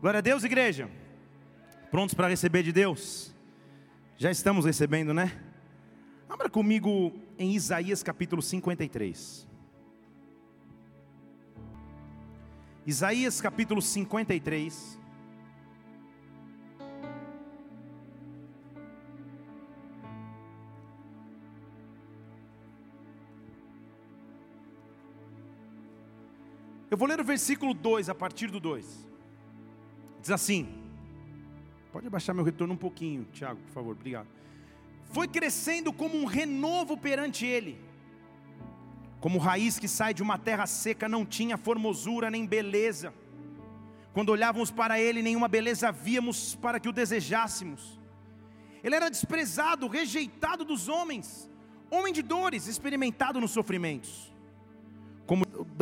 Glória a Deus, igreja. Prontos para receber de Deus? Já estamos recebendo, né? Abra comigo em Isaías capítulo 53. Isaías capítulo 53. Eu vou ler o versículo 2, a partir do 2. Diz assim: Pode abaixar meu retorno um pouquinho, Tiago, por favor, obrigado. Foi crescendo como um renovo perante ele, como raiz que sai de uma terra seca, não tinha formosura nem beleza. Quando olhávamos para ele, nenhuma beleza víamos para que o desejássemos. Ele era desprezado, rejeitado dos homens, homem de dores, experimentado nos sofrimentos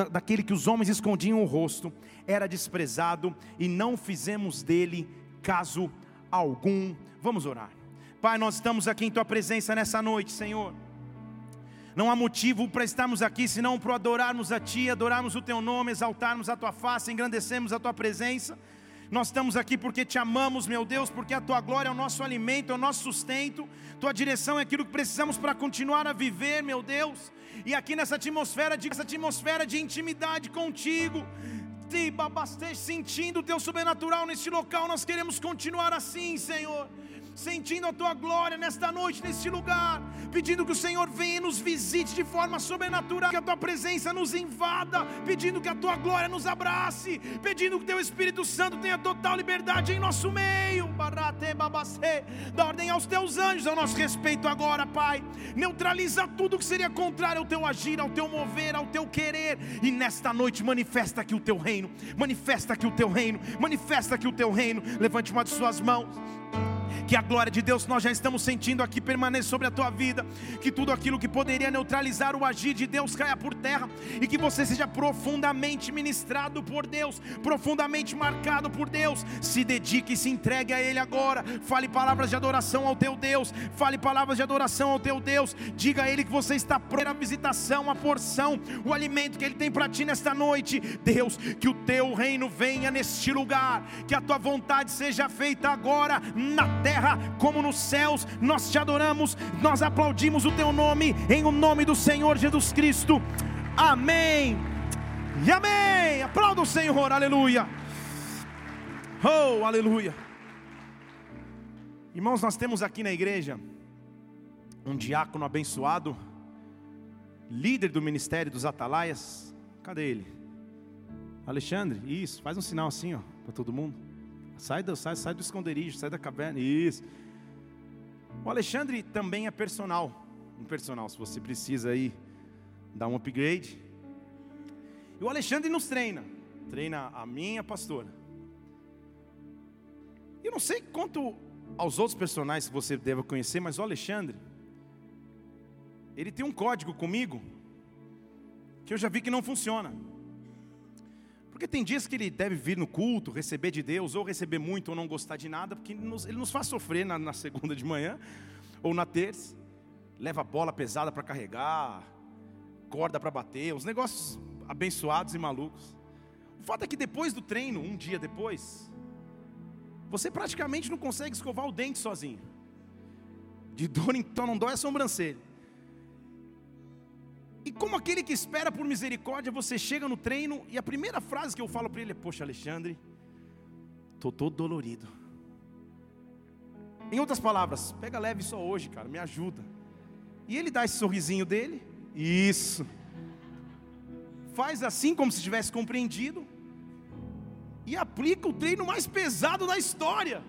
daquele que os homens escondiam o rosto, era desprezado e não fizemos dele caso algum. Vamos orar. Pai, nós estamos aqui em tua presença nessa noite, Senhor. Não há motivo para estarmos aqui senão para adorarmos a Ti, adorarmos o Teu nome, exaltarmos a Tua face, engrandecemos a Tua presença. Nós estamos aqui porque te amamos, meu Deus, porque a tua glória é o nosso alimento, é o nosso sustento, tua direção é aquilo que precisamos para continuar a viver, meu Deus. E aqui nessa atmosfera de, essa atmosfera de intimidade contigo, sentindo o teu sobrenatural neste local, nós queremos continuar assim, Senhor sentindo a tua glória nesta noite, neste lugar, pedindo que o Senhor venha e nos visite de forma sobrenatural, que a tua presença nos invada, pedindo que a tua glória nos abrace, pedindo que teu Espírito Santo tenha total liberdade em nosso meio. Dá ordem aos teus anjos ao nosso respeito agora, Pai. Neutraliza tudo que seria contrário ao teu agir, ao teu mover, ao teu querer. E nesta noite manifesta aqui o teu reino, manifesta aqui o teu reino, manifesta aqui o teu reino. Levante uma de suas mãos que a glória de Deus nós já estamos sentindo aqui permaneça sobre a tua vida, que tudo aquilo que poderia neutralizar o agir de Deus caia por terra e que você seja profundamente ministrado por Deus, profundamente marcado por Deus. Se dedique e se entregue a Ele agora. Fale palavras de adoração ao teu Deus, fale palavras de adoração ao teu Deus. Diga a Ele que você está pronto a visitação, a porção, o alimento que Ele tem para ti nesta noite. Deus, que o teu reino venha neste lugar, que a tua vontade seja feita agora na terra terra como nos céus. Nós te adoramos, nós aplaudimos o teu nome, em o nome do Senhor Jesus Cristo. Amém. E amém. Aplauda o Senhor, aleluia. Oh, aleluia. Irmãos, nós temos aqui na igreja um diácono abençoado, líder do ministério dos atalaias. Cadê ele? Alexandre, isso, faz um sinal assim, ó, para todo mundo. Sai do, sai, sai do esconderijo, sai da caverna. Isso. O Alexandre também é personal. Um personal, se você precisa aí dar um upgrade. E o Alexandre nos treina. Treina a minha pastora. Eu não sei quanto aos outros personagens que você deve conhecer, mas o Alexandre, ele tem um código comigo que eu já vi que não funciona. Porque tem dias que ele deve vir no culto, receber de Deus, ou receber muito, ou não gostar de nada, porque ele nos, ele nos faz sofrer na, na, segunda de manhã, ou na terça. Leva bola pesada para carregar, corda para bater, uns negócios abençoados e malucos. O fato é que depois do treino, um dia depois, você praticamente não consegue escovar o dente sozinho. De dor, então não dói a sobrancelha. E como aquele que espera por misericórdia, você chega no treino e a primeira frase que eu falo para ele é: Poxa, Alexandre, estou todo dolorido. Em outras palavras, pega leve só hoje, cara, me ajuda. E ele dá esse sorrisinho dele, isso. Faz assim como se tivesse compreendido. E aplica o treino mais pesado da história.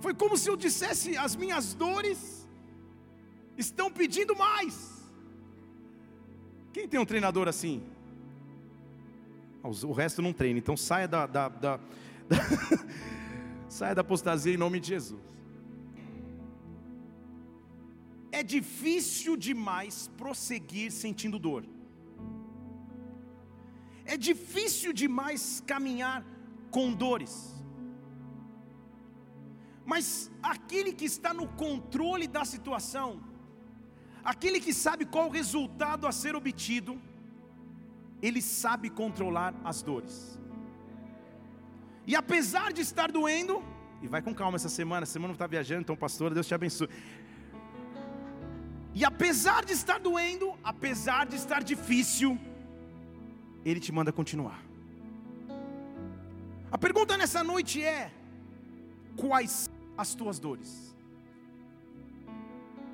Foi como se eu dissesse: as minhas dores estão pedindo mais. Quem tem um treinador assim? O resto não treina, então saia da, da, da, da saia da apostasia em nome de Jesus. É difícil demais prosseguir sentindo dor. É difícil demais caminhar com dores. Mas aquele que está no controle da situação, Aquele que sabe qual o resultado a ser obtido, ele sabe controlar as dores. E apesar de estar doendo, e vai com calma essa semana, essa semana não está viajando, então pastor, Deus te abençoe. E apesar de estar doendo, apesar de estar difícil, Ele te manda continuar. A pergunta nessa noite é: quais as tuas dores?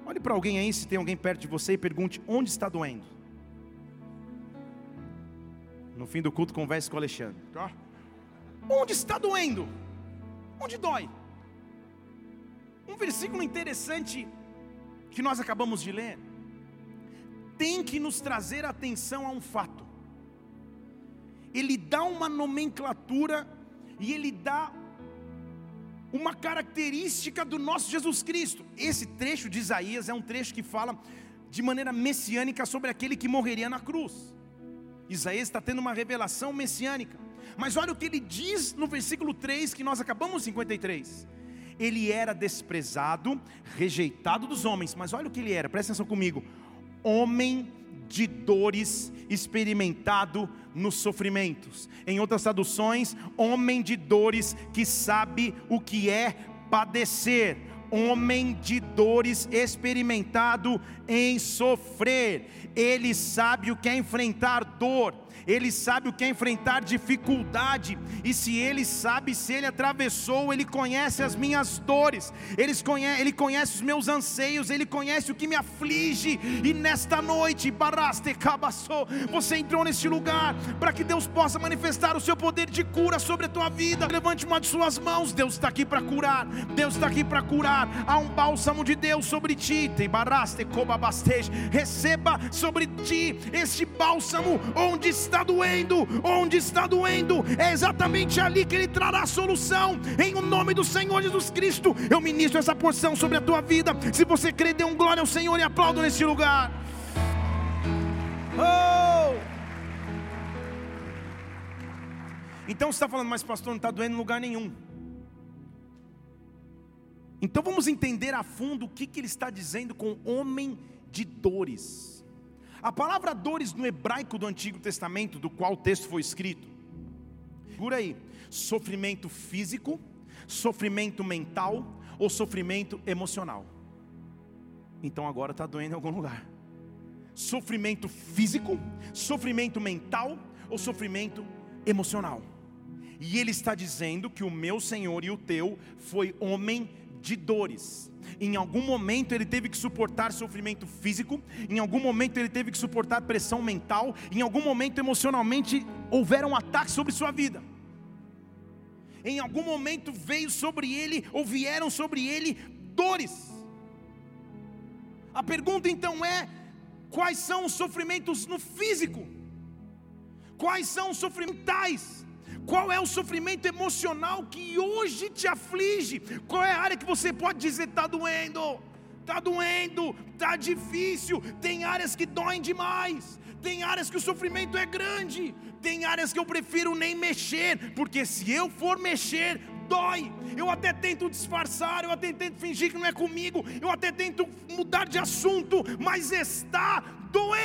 Olhe para alguém aí, se tem alguém perto de você, e pergunte: onde está doendo? No fim do culto, converse com o Alexandre. Tá? Onde está doendo? Onde dói? Um versículo interessante que nós acabamos de ler tem que nos trazer atenção a um fato. Ele dá uma nomenclatura e ele dá uma característica do nosso Jesus Cristo. Esse trecho de Isaías é um trecho que fala de maneira messiânica sobre aquele que morreria na cruz. Isaías está tendo uma revelação messiânica. Mas olha o que ele diz no versículo 3, que nós acabamos 53. Ele era desprezado, rejeitado dos homens, mas olha o que ele era, presta atenção comigo: homem de dores, experimentado nos sofrimentos. Em outras traduções, homem de dores que sabe o que é padecer homem de dores, experimentado em sofrer. Ele sabe o que é enfrentar dor ele sabe o que é enfrentar dificuldade, e se ele sabe, se ele atravessou, ele conhece as minhas dores, ele conhece, ele conhece os meus anseios, ele conhece o que me aflige, e nesta noite, você entrou neste lugar para que Deus possa manifestar o seu poder de cura sobre a tua vida. Levante uma de suas mãos, Deus está aqui para curar, Deus está aqui para curar. Há um bálsamo de Deus sobre ti, receba sobre ti este bálsamo, onde está doendo, onde está doendo, é exatamente ali que Ele trará a solução, em o nome do Senhor Jesus Cristo. Eu ministro essa porção sobre a tua vida. Se você crê, dê um glória ao Senhor e aplaudo nesse lugar. Oh! Então você está falando, mas pastor, não está doendo em lugar nenhum. Então vamos entender a fundo o que, que ele está dizendo com homem de dores. A palavra dores no hebraico do Antigo Testamento, do qual o texto foi escrito, por aí, sofrimento físico, sofrimento mental ou sofrimento emocional. Então agora está doendo em algum lugar. Sofrimento físico, sofrimento mental ou sofrimento emocional. E ele está dizendo que o meu Senhor e o teu foi homem de dores. Em algum momento ele teve que suportar sofrimento físico, em algum momento ele teve que suportar pressão mental, em algum momento emocionalmente houveram ataques sobre sua vida. Em algum momento veio sobre ele ou vieram sobre ele dores. A pergunta então é: quais são os sofrimentos no físico? Quais são os sofrimentais? Qual é o sofrimento emocional que hoje te aflige? Qual é a área que você pode dizer está doendo? Está doendo, está difícil. Tem áreas que doem demais. Tem áreas que o sofrimento é grande. Tem áreas que eu prefiro nem mexer, porque se eu for mexer, dói. Eu até tento disfarçar, eu até tento fingir que não é comigo, eu até tento mudar de assunto, mas está doendo.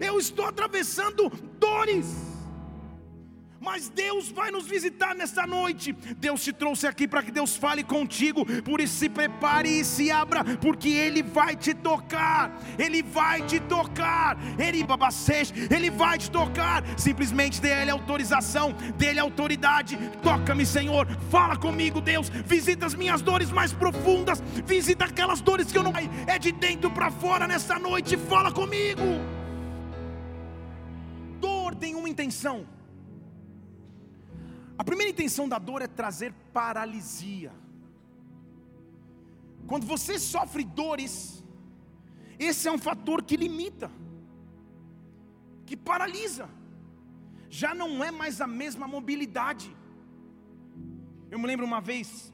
Eu estou atravessando dores mas Deus vai nos visitar nesta noite. Deus te trouxe aqui para que Deus fale contigo, por isso se prepare e se abra, porque Ele vai te tocar, Ele vai te tocar, Ele Ele vai te tocar. Simplesmente dê a Ele autorização, dê Ele autoridade. Toca-me, Senhor, fala comigo, Deus. Visita as minhas dores mais profundas, visita aquelas dores que eu não. É de dentro para fora nessa noite, fala comigo. Dor tem uma intenção. A primeira intenção da dor é trazer paralisia. Quando você sofre dores, esse é um fator que limita, que paralisa, já não é mais a mesma mobilidade. Eu me lembro uma vez,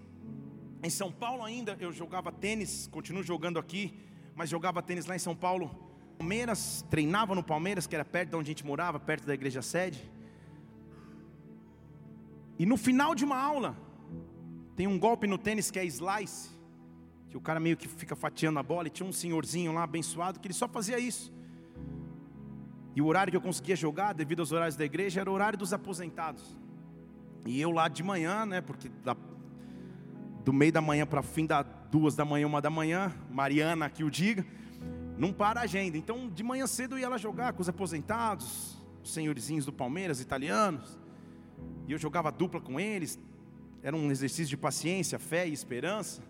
em São Paulo ainda, eu jogava tênis, continuo jogando aqui, mas jogava tênis lá em São Paulo. Palmeiras, treinava no Palmeiras, que era perto de onde a gente morava, perto da igreja sede. E no final de uma aula, tem um golpe no tênis que é slice, que o cara meio que fica fatiando a bola, e tinha um senhorzinho lá abençoado que ele só fazia isso. E o horário que eu conseguia jogar, devido aos horários da igreja, era o horário dos aposentados. E eu lá de manhã, né? Porque da, do meio da manhã para fim da duas da manhã, uma da manhã, Mariana que o diga, não para a agenda. Então de manhã cedo eu ia lá jogar com os aposentados, os senhorzinhos do Palmeiras, italianos. E eu jogava dupla com eles. Era um exercício de paciência, fé e esperança.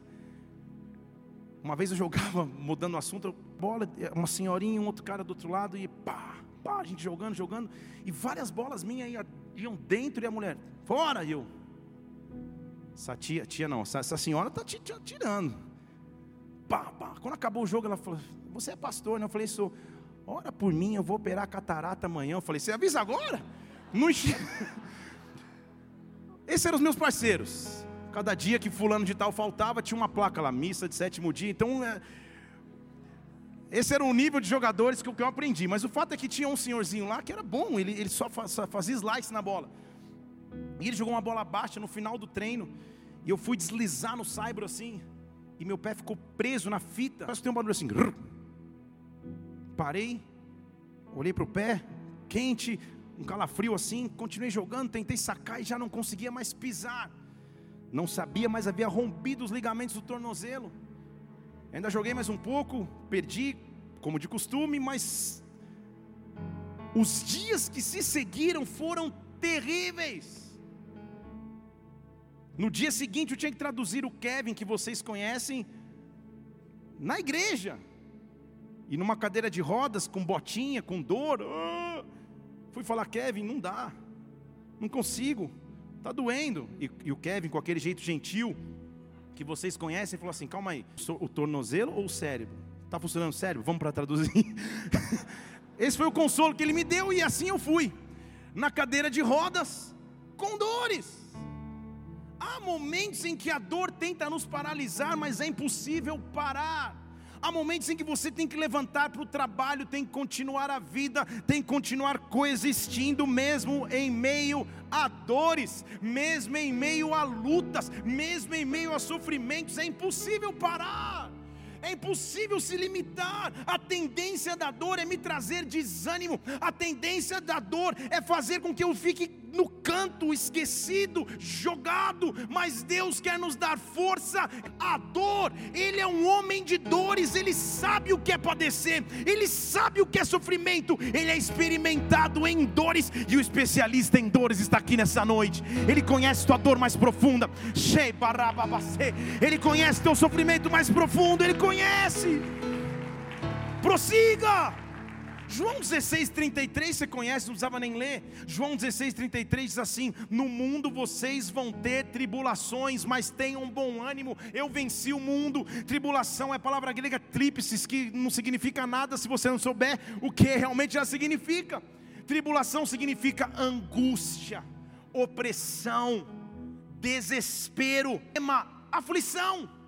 Uma vez eu jogava, mudando o assunto, bola, uma senhorinha, um outro cara do outro lado, e pá, pá, a gente jogando, jogando, e várias bolas minhas iam dentro, e a mulher, fora, e eu. Essa tia, tia não, essa, essa senhora está te, te tirando. Pá, pá. Quando acabou o jogo, ela falou: Você é pastor, né? Eu falei: Sou. Ora por mim, eu vou operar catarata amanhã. Eu falei: Você avisa agora? Não Esses eram os meus parceiros. Cada dia que fulano de tal faltava, tinha uma placa lá, missa de sétimo dia. Então, é... esse era o nível de jogadores que eu aprendi. Mas o fato é que tinha um senhorzinho lá que era bom, ele, ele só fazia slice na bola. E ele jogou uma bola baixa no final do treino. E eu fui deslizar no saibro assim. E meu pé ficou preso na fita. Parece que tem um barulho assim. Parei. Olhei para o pé. Quente. Um calafrio assim. Continuei jogando. Tentei sacar e já não conseguia mais pisar. Não sabia, mas havia rompido os ligamentos do tornozelo. Ainda joguei mais um pouco, perdi, como de costume, mas os dias que se seguiram foram terríveis. No dia seguinte eu tinha que traduzir o Kevin, que vocês conhecem, na igreja. E numa cadeira de rodas, com botinha, com dor. Oh, fui falar, Kevin, não dá, não consigo. Está doendo. E, e, o Kevin, com aquele jeito gentil que vocês conhecem, falou assim: calma aí, o tornozelo ou o cérebro? Está funcionando o cérebro? Vamos para traduzir. Esse foi o consolo que ele me deu e assim eu fui. Na cadeira de rodas, com dores. Há momentos em que a dor tenta nos paralisar, mas é impossível parar. Há momentos em que você tem que levantar para o trabalho, tem que continuar a vida, tem que continuar coexistindo, mesmo em meio a dores, mesmo em meio a lutas, mesmo em meio a sofrimentos, é impossível parar. É impossível se limitar. A tendência da dor é me trazer desânimo. A tendência da dor é fazer com que eu fique no canto, esquecido, jogado, mas Deus quer nos dar força. A dor, Ele é um homem de dores, Ele sabe o que é padecer, Ele sabe o que é sofrimento, Ele é experimentado em dores, e o especialista em dores está aqui nessa noite. Ele conhece tua dor mais profunda, Ele conhece teu sofrimento mais profundo, Ele conhece. Prossiga. João 16, 33, você conhece, não precisava nem ler. João 16, 33 diz assim: No mundo vocês vão ter tribulações, mas tenham bom ânimo, eu venci o mundo. Tribulação é a palavra grega tríplices, que não significa nada se você não souber o que realmente já significa. Tribulação significa angústia, opressão, desespero, aflição.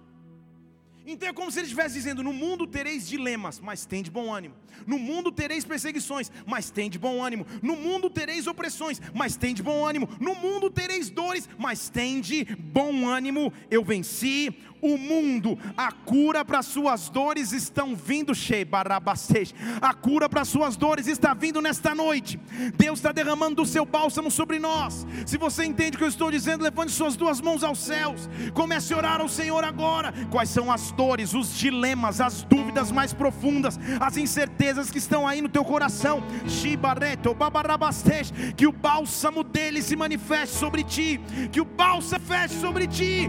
Então é como se ele estivesse dizendo: No mundo tereis dilemas, mas tem de bom ânimo. No mundo tereis perseguições, mas tem de bom ânimo. No mundo tereis opressões, mas tem de bom ânimo. No mundo tereis dores, mas tem de bom ânimo. Eu venci o mundo. A cura para suas dores estão vindo, A cura para suas dores está vindo nesta noite. Deus está derramando o seu bálsamo sobre nós. Se você entende o que eu estou dizendo, levante suas duas mãos aos céus. Comece a orar ao Senhor agora. Quais são as dores, os dilemas, as dúvidas mais profundas, as incertezas que estão aí no teu coração? Que o bálsamo dele se manifeste sobre ti. Que o bálsamo feche sobre ti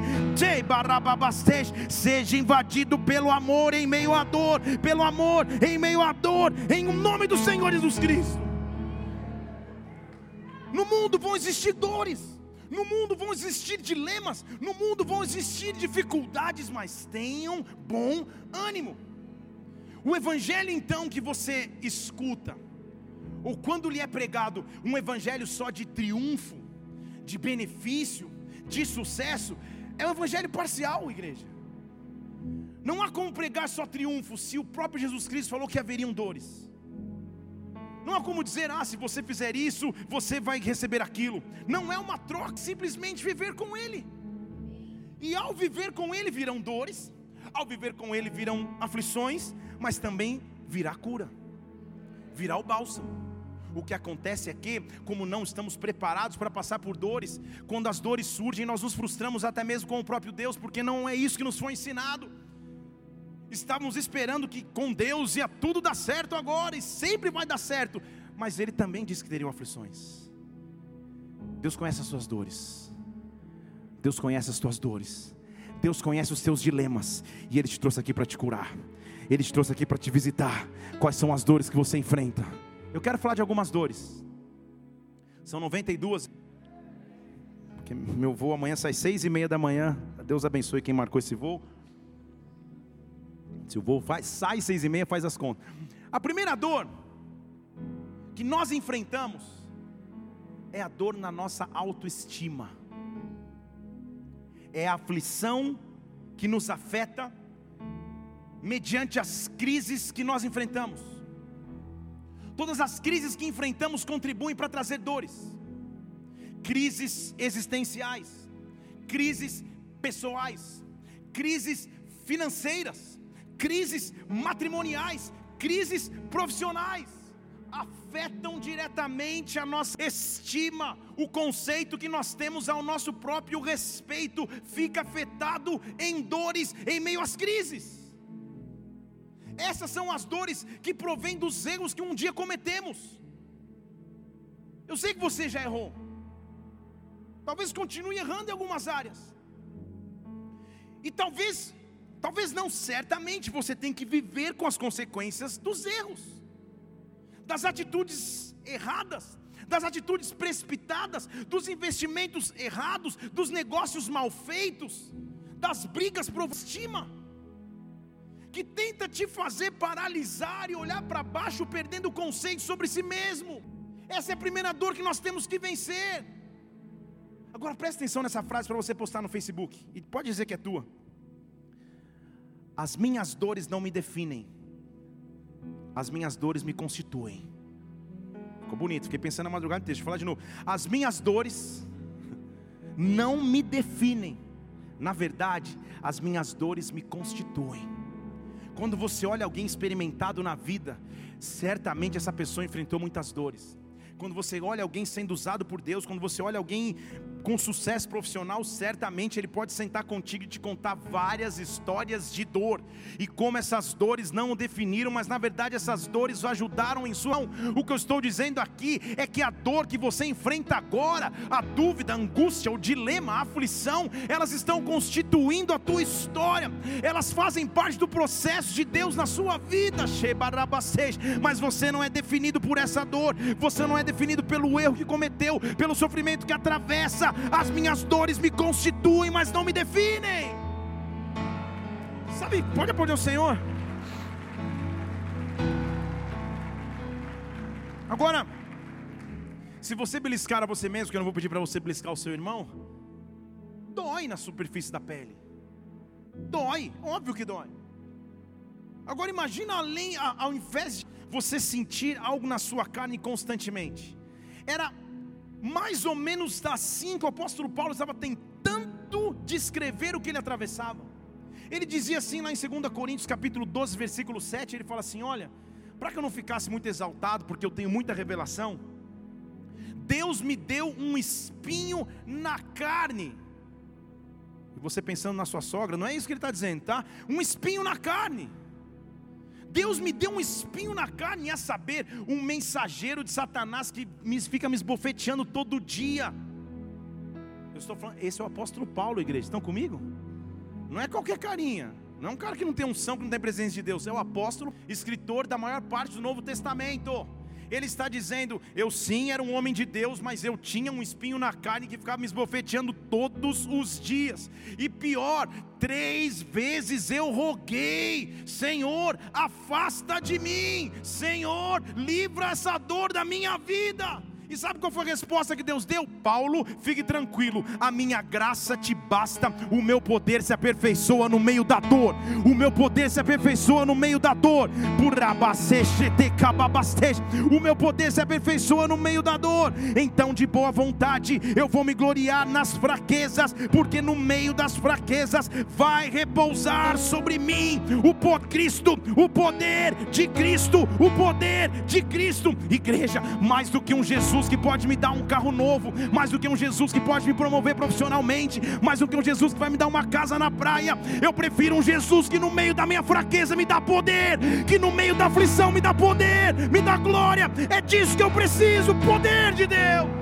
seja invadido pelo amor em meio à dor, pelo amor em meio à dor, em nome do Senhor Jesus Cristo. No mundo vão existir dores, no mundo vão existir dilemas, no mundo vão existir dificuldades, mas tenham bom ânimo. O evangelho então que você escuta, ou quando lhe é pregado um evangelho só de triunfo, de benefício, de sucesso, é um evangelho parcial, igreja. Não há como pregar só triunfo se o próprio Jesus Cristo falou que haveriam dores. Não há como dizer, ah, se você fizer isso, você vai receber aquilo. Não é uma troca, simplesmente viver com Ele. E ao viver com Ele virão dores, ao viver com Ele virão aflições, mas também virá cura, virá o bálsamo. O que acontece é que, como não estamos preparados para passar por dores, quando as dores surgem, nós nos frustramos até mesmo com o próprio Deus, porque não é isso que nos foi ensinado. Estávamos esperando que com Deus ia tudo dar certo agora, e sempre vai dar certo, mas Ele também disse que teriam aflições. Deus conhece as suas dores, Deus conhece as tuas dores, Deus conhece os teus dilemas, e Ele te trouxe aqui para te curar, Ele te trouxe aqui para te visitar. Quais são as dores que você enfrenta? Eu quero falar de algumas dores. São 92. Porque meu voo amanhã sai seis e meia da manhã. Deus abençoe quem marcou esse voo. Se o voo faz, sai seis e meia, faz as contas. A primeira dor que nós enfrentamos é a dor na nossa autoestima. É a aflição que nos afeta mediante as crises que nós enfrentamos. Todas as crises que enfrentamos contribuem para trazer dores. Crises existenciais, crises pessoais, crises financeiras, crises matrimoniais, crises profissionais afetam diretamente a nossa estima, o conceito que nós temos ao nosso próprio respeito fica afetado em dores em meio às crises. Essas são as dores que provêm dos erros que um dia cometemos. Eu sei que você já errou. Talvez continue errando em algumas áreas. E talvez, talvez não, certamente você tem que viver com as consequências dos erros, das atitudes erradas, das atitudes precipitadas, dos investimentos errados, dos negócios mal feitos, das brigas por estima que tenta te fazer paralisar e olhar para baixo, perdendo o conceito sobre si mesmo. Essa é a primeira dor que nós temos que vencer. Agora preste atenção nessa frase para você postar no Facebook, e pode dizer que é tua. As minhas dores não me definem, as minhas dores me constituem. Ficou bonito, fiquei pensando na madrugada no texto, vou falar de novo. As minhas dores não me definem, na verdade, as minhas dores me constituem. Quando você olha alguém experimentado na vida, certamente essa pessoa enfrentou muitas dores. Quando você olha alguém sendo usado por Deus, quando você olha alguém com sucesso profissional, certamente ele pode sentar contigo e te contar várias histórias de dor e como essas dores não o definiram, mas na verdade essas dores o ajudaram em sua. O que eu estou dizendo aqui é que a dor que você enfrenta agora, a dúvida, a angústia, o dilema, a aflição, elas estão constituindo a tua história, elas fazem parte do processo de Deus na sua vida, mas você não é definido por essa dor, você não é definido pelo erro que cometeu, pelo sofrimento que atravessa as minhas dores me constituem, mas não me definem. Sabe, pode aplaudir o Senhor. Agora, se você beliscar a você mesmo, que eu não vou pedir para você beliscar o seu irmão, dói na superfície da pele. Dói, óbvio que dói. Agora imagina além, ao invés de você sentir algo na sua carne constantemente, era mais ou menos assim que o apóstolo Paulo estava tentando descrever o que ele atravessava. Ele dizia assim lá em 2 Coríntios capítulo 12, versículo 7, ele fala assim: olha, para que eu não ficasse muito exaltado, porque eu tenho muita revelação, Deus me deu um espinho na carne. E você pensando na sua sogra, não é isso que ele está dizendo, tá? Um espinho na carne. Deus me deu um espinho na carne, a saber, um mensageiro de Satanás que fica me esbofeteando todo dia. Eu estou falando, esse é o apóstolo Paulo, igreja, estão comigo? Não é qualquer carinha, não é um cara que não tem unção, que não tem presença de Deus, é o apóstolo, escritor da maior parte do Novo Testamento. Ele está dizendo: Eu sim era um homem de Deus, mas eu tinha um espinho na carne que ficava me esbofeteando todos os dias. E pior, três vezes eu roguei: Senhor, afasta de mim, Senhor, livra essa dor da minha vida. E sabe qual foi a resposta que Deus deu? Paulo, fique tranquilo, a minha graça te basta, o meu poder se aperfeiçoa no meio da dor, o meu poder se aperfeiçoa no meio da dor, o meu poder se aperfeiçoa no meio da dor, então de boa vontade eu vou me gloriar nas fraquezas, porque no meio das fraquezas vai repousar sobre mim o por Cristo, o poder de Cristo, o poder de Cristo, igreja, mais do que um Jesus Jesus que pode me dar um carro novo, mais do que um Jesus que pode me promover profissionalmente, mais do que um Jesus que vai me dar uma casa na praia. Eu prefiro um Jesus que no meio da minha fraqueza me dá poder, que no meio da aflição me dá poder, me dá glória. É disso que eu preciso, poder de Deus.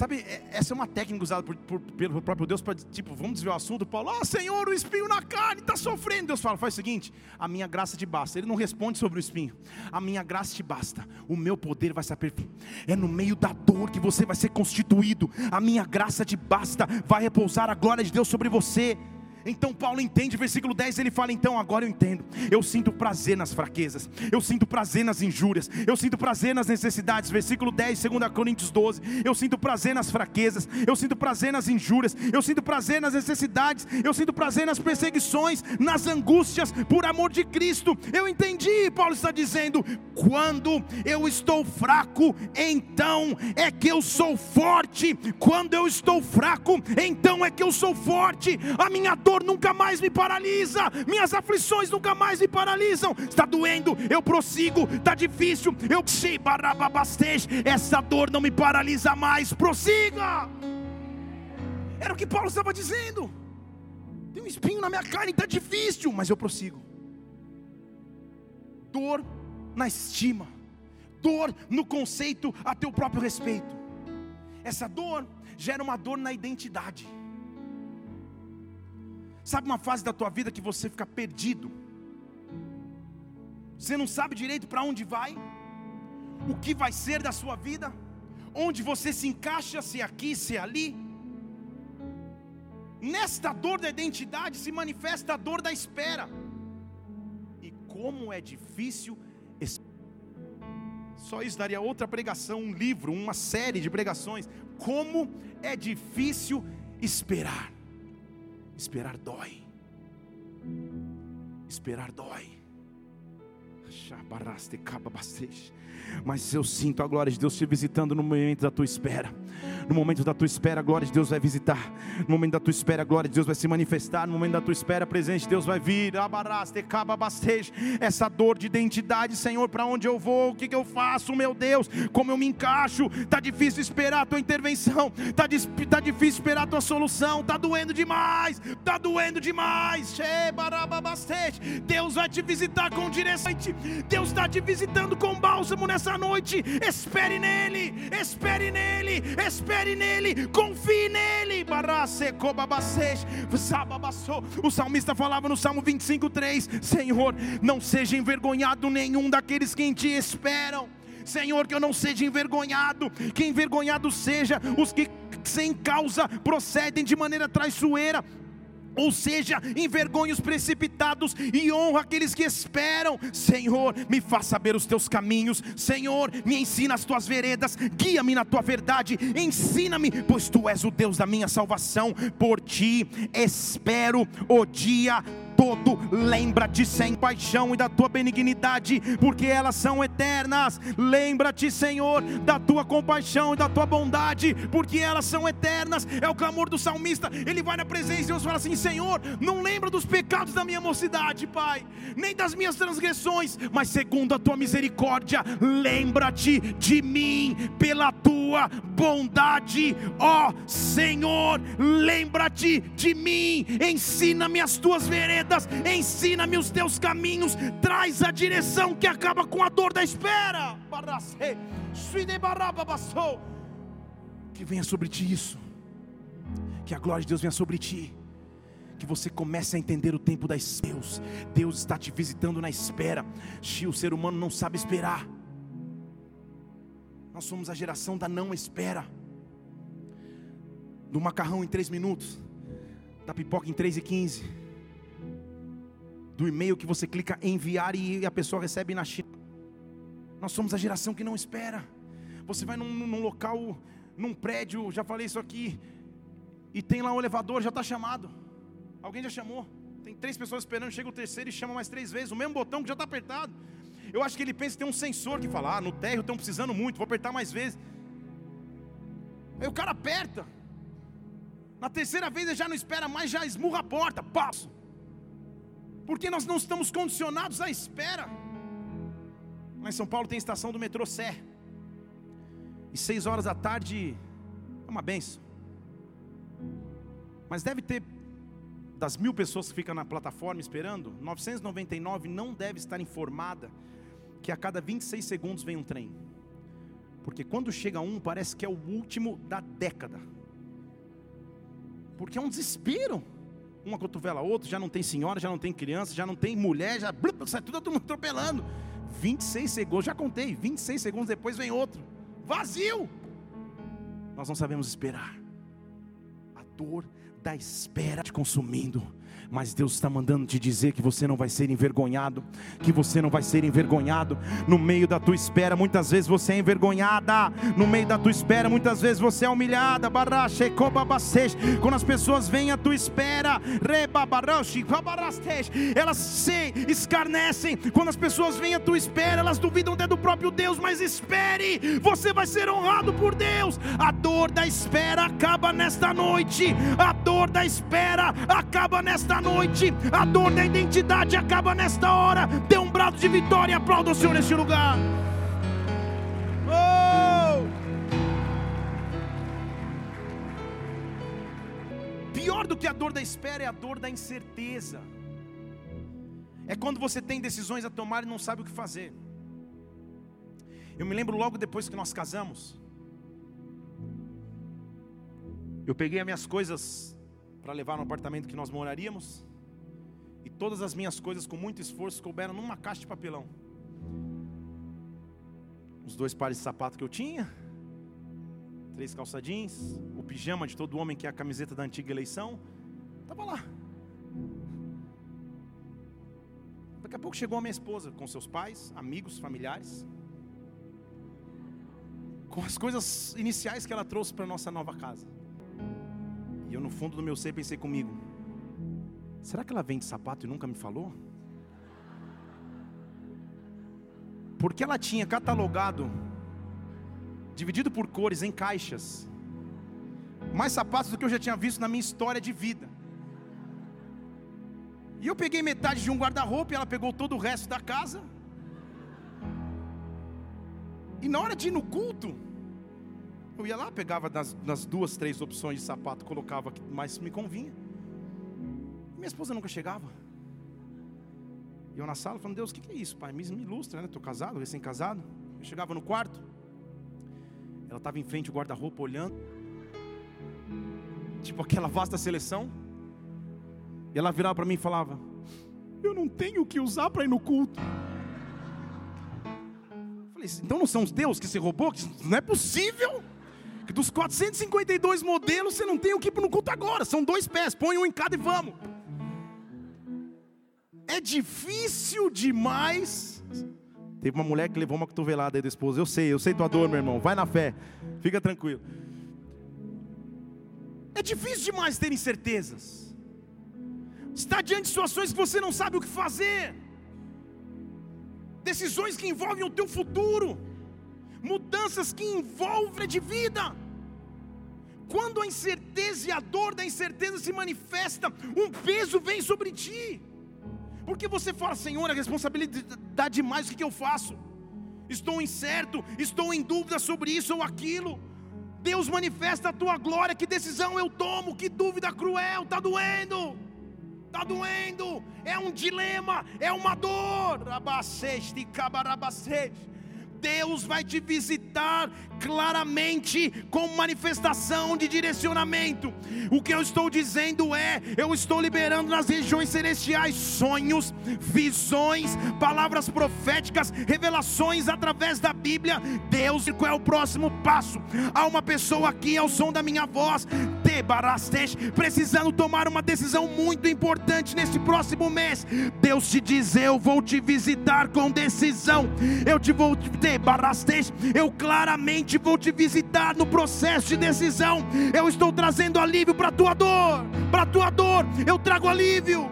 Sabe, é, essa é uma técnica usada por, por, pelo próprio Deus para, tipo, vamos desviar o assunto. Paulo, ah, Senhor, o espinho na carne está sofrendo. Deus fala, faz o seguinte: a minha graça te basta. Ele não responde sobre o espinho. A minha graça te basta. O meu poder vai se aperfeiçoar. É no meio da dor que você vai ser constituído. A minha graça te basta. Vai repousar a glória de Deus sobre você. Então Paulo entende, versículo 10, ele fala: Então agora eu entendo. Eu sinto prazer nas fraquezas, eu sinto prazer nas injúrias, eu sinto prazer nas necessidades. Versículo 10, 2 Coríntios 12. Eu sinto prazer nas fraquezas, eu sinto prazer nas injúrias, eu sinto prazer nas necessidades, eu sinto prazer nas perseguições, nas angústias, por amor de Cristo. Eu entendi, Paulo está dizendo: quando eu estou fraco, então é que eu sou forte. Quando eu estou fraco, então é que eu sou forte. A minha dor dor nunca mais me paralisa, minhas aflições nunca mais me paralisam. Está doendo, eu prossigo, está difícil, eu essa dor não me paralisa mais, prossiga. Era o que Paulo estava dizendo. Tem um espinho na minha carne, está difícil, mas eu prossigo. Dor na estima, dor no conceito a teu próprio respeito. Essa dor gera uma dor na identidade. Sabe uma fase da tua vida que você fica perdido? Você não sabe direito para onde vai, o que vai ser da sua vida, onde você se encaixa, se é aqui, se é ali. Nesta dor da identidade se manifesta a dor da espera. E como é difícil. Só isso daria outra pregação, um livro, uma série de pregações. Como é difícil esperar. Esperar dói. Esperar dói. Mas eu sinto a glória de Deus te visitando no momento da tua espera. No momento da tua espera, a glória de Deus vai visitar. No momento da tua espera, a glória de Deus vai se manifestar. No momento da tua espera, a presença de Deus vai vir. Essa dor de identidade, Senhor, para onde eu vou? O que, eu faço, meu Deus? Como eu me encaixo? Está difícil esperar a tua intervenção. Está tá difícil esperar a tua solução. Está doendo demais. Está doendo demais. Deus vai te visitar com direção. Deus está te visitando com bálsamo nessa noite. Espere nele. Espere nele. Espere nele, confie nele. O salmista falava no Salmo 25:3, Senhor, não seja envergonhado nenhum daqueles que em ti esperam. Senhor, que eu não seja envergonhado, que envergonhado seja os que sem causa procedem de maneira traiçoeira ou seja, envergonhe os precipitados e honra aqueles que esperam. Senhor, me faz saber os teus caminhos. Senhor, me ensina as tuas veredas. Guia-me na tua verdade. Ensina-me, pois tu és o Deus da minha salvação. Por ti espero o dia todo, lembra-te sem paixão e da tua benignidade, porque elas são eternas. Lembra-te, Senhor, da tua compaixão e da tua bondade, porque elas são eternas. É o clamor do salmista. Ele vai na presença de Deus e fala assim: Senhor, não lembra dos pecados da minha mocidade, Pai, nem das minhas transgressões, mas segundo a tua misericórdia, lembra-te de mim pela tua bondade, ó Senhor, lembra-te de mim, ensina-me as tuas veredas ensina-me os teus caminhos, traz a direção que acaba com a dor da espera. Que venha sobre ti isso, que a glória de Deus venha sobre ti que você comece a entender o tempo da Deus. Deus está te visitando na espera. O ser humano não sabe esperar. Nós somos a geração da não espera. Do macarrão em três minutos, da pipoca em três e quinze do e-mail que você clica enviar e a pessoa recebe na China. Nós somos a geração que não espera. Você vai num, num local, num prédio, já falei isso aqui, e tem lá um elevador, já está chamado. Alguém já chamou. Tem três pessoas esperando, chega o terceiro e chama mais três vezes. O mesmo botão que já está apertado. Eu acho que ele pensa que tem um sensor que fala: ah, no térreo estão precisando muito, vou apertar mais vezes. Aí o cara aperta. Na terceira vez ele já não espera mais, já esmurra a porta. Passo. Porque nós não estamos condicionados à espera. Lá em São Paulo tem estação do metrô Sé. E seis horas da tarde é uma benção. Mas deve ter, das mil pessoas que ficam na plataforma esperando, 999 não deve estar informada que a cada 26 segundos vem um trem. Porque quando chega um, parece que é o último da década. Porque é um desespero. Uma cotovela a outra, já não tem senhora, já não tem criança, já não tem mulher, já sai tudo, todo mundo atropelando. 26 segundos, já contei, 26 segundos depois vem outro. Vazio. Nós não sabemos esperar. A dor da espera te consumindo. Mas Deus está mandando te dizer que você não vai ser envergonhado, que você não vai ser envergonhado no meio da tua espera. Muitas vezes você é envergonhada, no meio da tua espera, muitas vezes você é humilhada. Quando as pessoas vêm à tua espera, elas se escarnecem. Quando as pessoas vêm à tua espera, elas duvidam até do próprio Deus. Mas espere, você vai ser honrado por Deus. A dor da espera acaba nesta noite, a dor da espera acaba nesta noite, a dor da identidade acaba nesta hora. Dê um brado de vitória e aplauda o Senhor neste lugar. Oh! Pior do que a dor da espera é a dor da incerteza. É quando você tem decisões a tomar e não sabe o que fazer. Eu me lembro logo depois que nós casamos. Eu peguei as minhas coisas para levar no apartamento que nós moraríamos. E todas as minhas coisas, com muito esforço, couberam numa caixa de papelão. Os dois pares de sapato que eu tinha, três calça jeans, o pijama de todo homem que é a camiseta da antiga eleição, estava lá. Daqui a pouco chegou a minha esposa com seus pais, amigos, familiares, com as coisas iniciais que ela trouxe para nossa nova casa. E eu, no fundo do meu ser, pensei comigo: será que ela vende sapato e nunca me falou? Porque ela tinha catalogado, dividido por cores em caixas, mais sapatos do que eu já tinha visto na minha história de vida. E eu peguei metade de um guarda-roupa e ela pegou todo o resto da casa. E na hora de ir no culto, eu ia lá, pegava nas, nas duas, três opções de sapato, colocava que mais me convinha. Minha esposa nunca chegava. E eu na sala falando, Deus, o que, que é isso, pai? Me, me ilustra, né? Estou casado, recém-casado. Eu chegava no quarto, ela estava em frente ao guarda-roupa olhando, tipo aquela vasta seleção. E ela virava para mim e falava: Eu não tenho o que usar para ir no culto. Eu falei, então não são os teus que você roubou? Não é possível. Dos 452 modelos, você não tem o que ir no culto agora. São dois pés, põe um em cada e vamos. É difícil demais. Teve uma mulher que levou uma cotovelada aí da esposa. Eu sei, eu sei tua dor, meu irmão. Vai na fé. Fica tranquilo. É difícil demais ter incertezas. Está diante de situações que você não sabe o que fazer. Decisões que envolvem o teu futuro mudanças que envolvem de vida. Quando a incerteza e a dor da incerteza se manifesta, um peso vem sobre ti. Porque você fala, Senhor, a responsabilidade demais, o que, que eu faço? Estou incerto, estou em dúvida sobre isso ou aquilo. Deus manifesta a tua glória, que decisão eu tomo, que dúvida cruel, está doendo, está doendo, é um dilema, é uma dor. Rabaceste, cabarabaceste. Deus vai te visitar claramente com manifestação de direcionamento. O que eu estou dizendo é: eu estou liberando nas regiões celestiais sonhos, visões, palavras proféticas, revelações através da Bíblia. Deus, qual é o próximo passo? Há uma pessoa aqui ao som da minha voz, precisando tomar uma decisão muito importante nesse próximo mês. Deus te diz: Eu vou te visitar com decisão. Eu te vou te eu claramente vou te visitar no processo de decisão. Eu estou trazendo alívio para a tua dor, para a tua dor, eu trago alívio.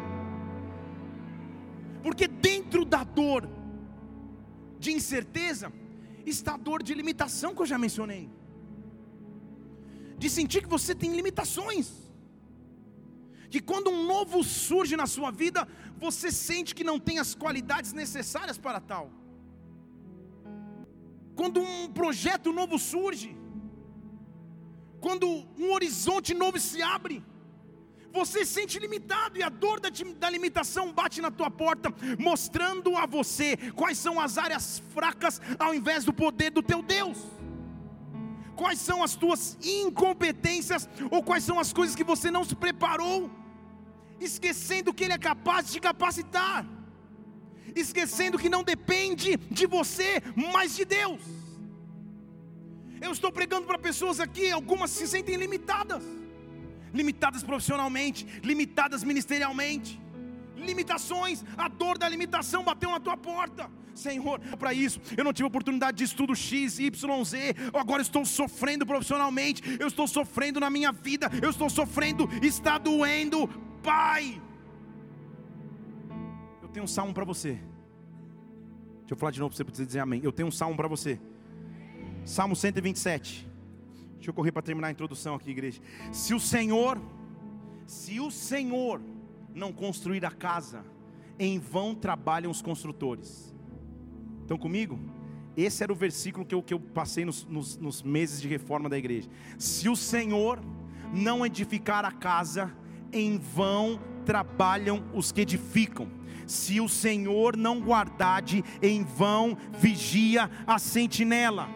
Porque dentro da dor de incerteza está a dor de limitação que eu já mencionei. De sentir que você tem limitações. Que quando um novo surge na sua vida, você sente que não tem as qualidades necessárias para tal quando um projeto novo surge, quando um horizonte novo se abre, você se sente limitado e a dor da, da, limitação bate na tua porta, mostrando a você quais são as áreas fracas ao invés do poder do teu Deus. Quais são as tuas incompetências ou quais são as coisas que você não se preparou, esquecendo que Ele é capaz de te capacitar esquecendo que não depende de você, mas de Deus. Eu estou pregando para pessoas aqui, algumas se sentem limitadas, limitadas profissionalmente, limitadas ministerialmente, limitações, a dor da limitação bateu na tua porta. Senhor, para isso, eu não tive oportunidade de estudo X, Y, Z, agora estou sofrendo profissionalmente, eu estou sofrendo na minha vida, eu estou sofrendo, está doendo, Pai. Tenho um salmo para você. Deixa eu falar de novo para você dizer amém. Eu tenho um salmo para você. Salmo 127. Deixa eu correr para terminar a introdução aqui, igreja. Se o Senhor, se o Senhor não construir a casa, em vão trabalham os construtores. Estão comigo? Esse era o versículo que eu, que eu passei nos, nos, nos meses de reforma da igreja. Se o Senhor não edificar a casa, em vão trabalham os que edificam se o Senhor não guardade, em vão vigia a sentinela.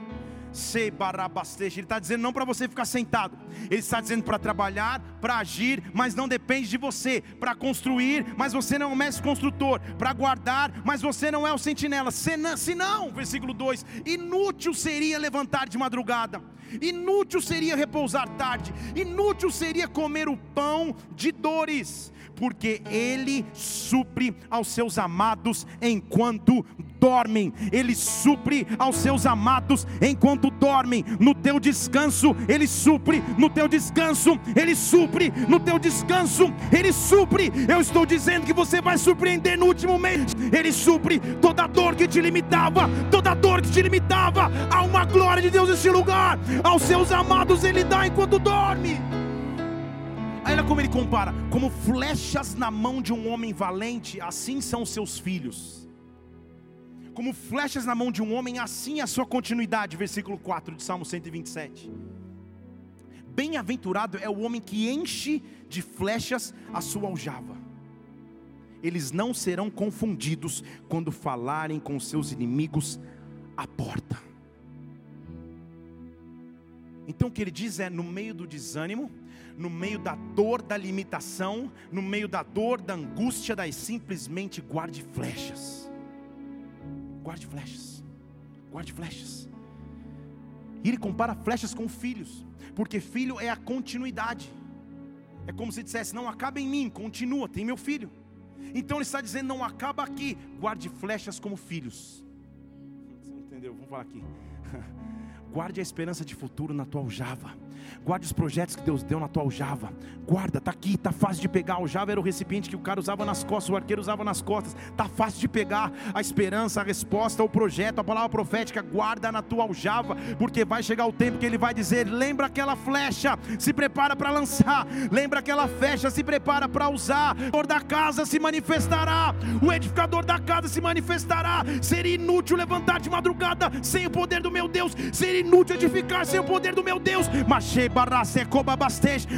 Ele está dizendo não para você ficar sentado, Ele está dizendo para trabalhar, para agir, mas não depende de você, para construir, mas você não é o mestre construtor, para guardar, mas você não é o sentinela. Se não, versículo 2: inútil seria levantar de madrugada, inútil seria repousar tarde, inútil seria comer o pão de dores porque Ele supre aos seus amados enquanto dormem, Ele supre aos seus amados enquanto dormem. No teu descanso, Ele supre, no teu descanso, Ele supre, no teu descanso, Ele supre. Eu estou dizendo que você vai surpreender no último mês. Ele supre toda dor que te limitava, toda dor que te limitava. Há uma glória de Deus nesse lugar. Aos seus amados Ele dá enquanto dorme. Olha como ele compara: como flechas na mão de um homem valente, assim são seus filhos. Como flechas na mão de um homem, assim é a sua continuidade. Versículo 4 de Salmo 127. Bem-aventurado é o homem que enche de flechas a sua aljava. Eles não serão confundidos quando falarem com seus inimigos à porta. Então o que ele diz é: no meio do desânimo, no meio da dor da limitação, no meio da dor da angústia, daí simplesmente guarde flechas. Guarde flechas. Guarde flechas. E ele compara flechas com filhos, porque filho é a continuidade. É como se dissesse: não acaba em mim, continua, tem meu filho. Então ele está dizendo: não acaba aqui, guarde flechas como filhos. Entendeu? Vamos falar aqui. Guarde a esperança de futuro na tua aljava. Guarde os projetos que Deus deu na tua aljava. Guarda, tá aqui, tá fácil de pegar. A aljava era o recipiente que o cara usava nas costas, o arqueiro usava nas costas. Tá fácil de pegar a esperança, a resposta, o projeto, a palavra profética. Guarda na tua aljava, porque vai chegar o tempo que ele vai dizer: "Lembra aquela flecha, se prepara para lançar. Lembra aquela flecha, se prepara para usar. O edificador da casa se manifestará. O edificador da casa se manifestará. Seria inútil levantar de madrugada sem o poder do meu Deus, ser inútil edificar sem o poder do meu Deus.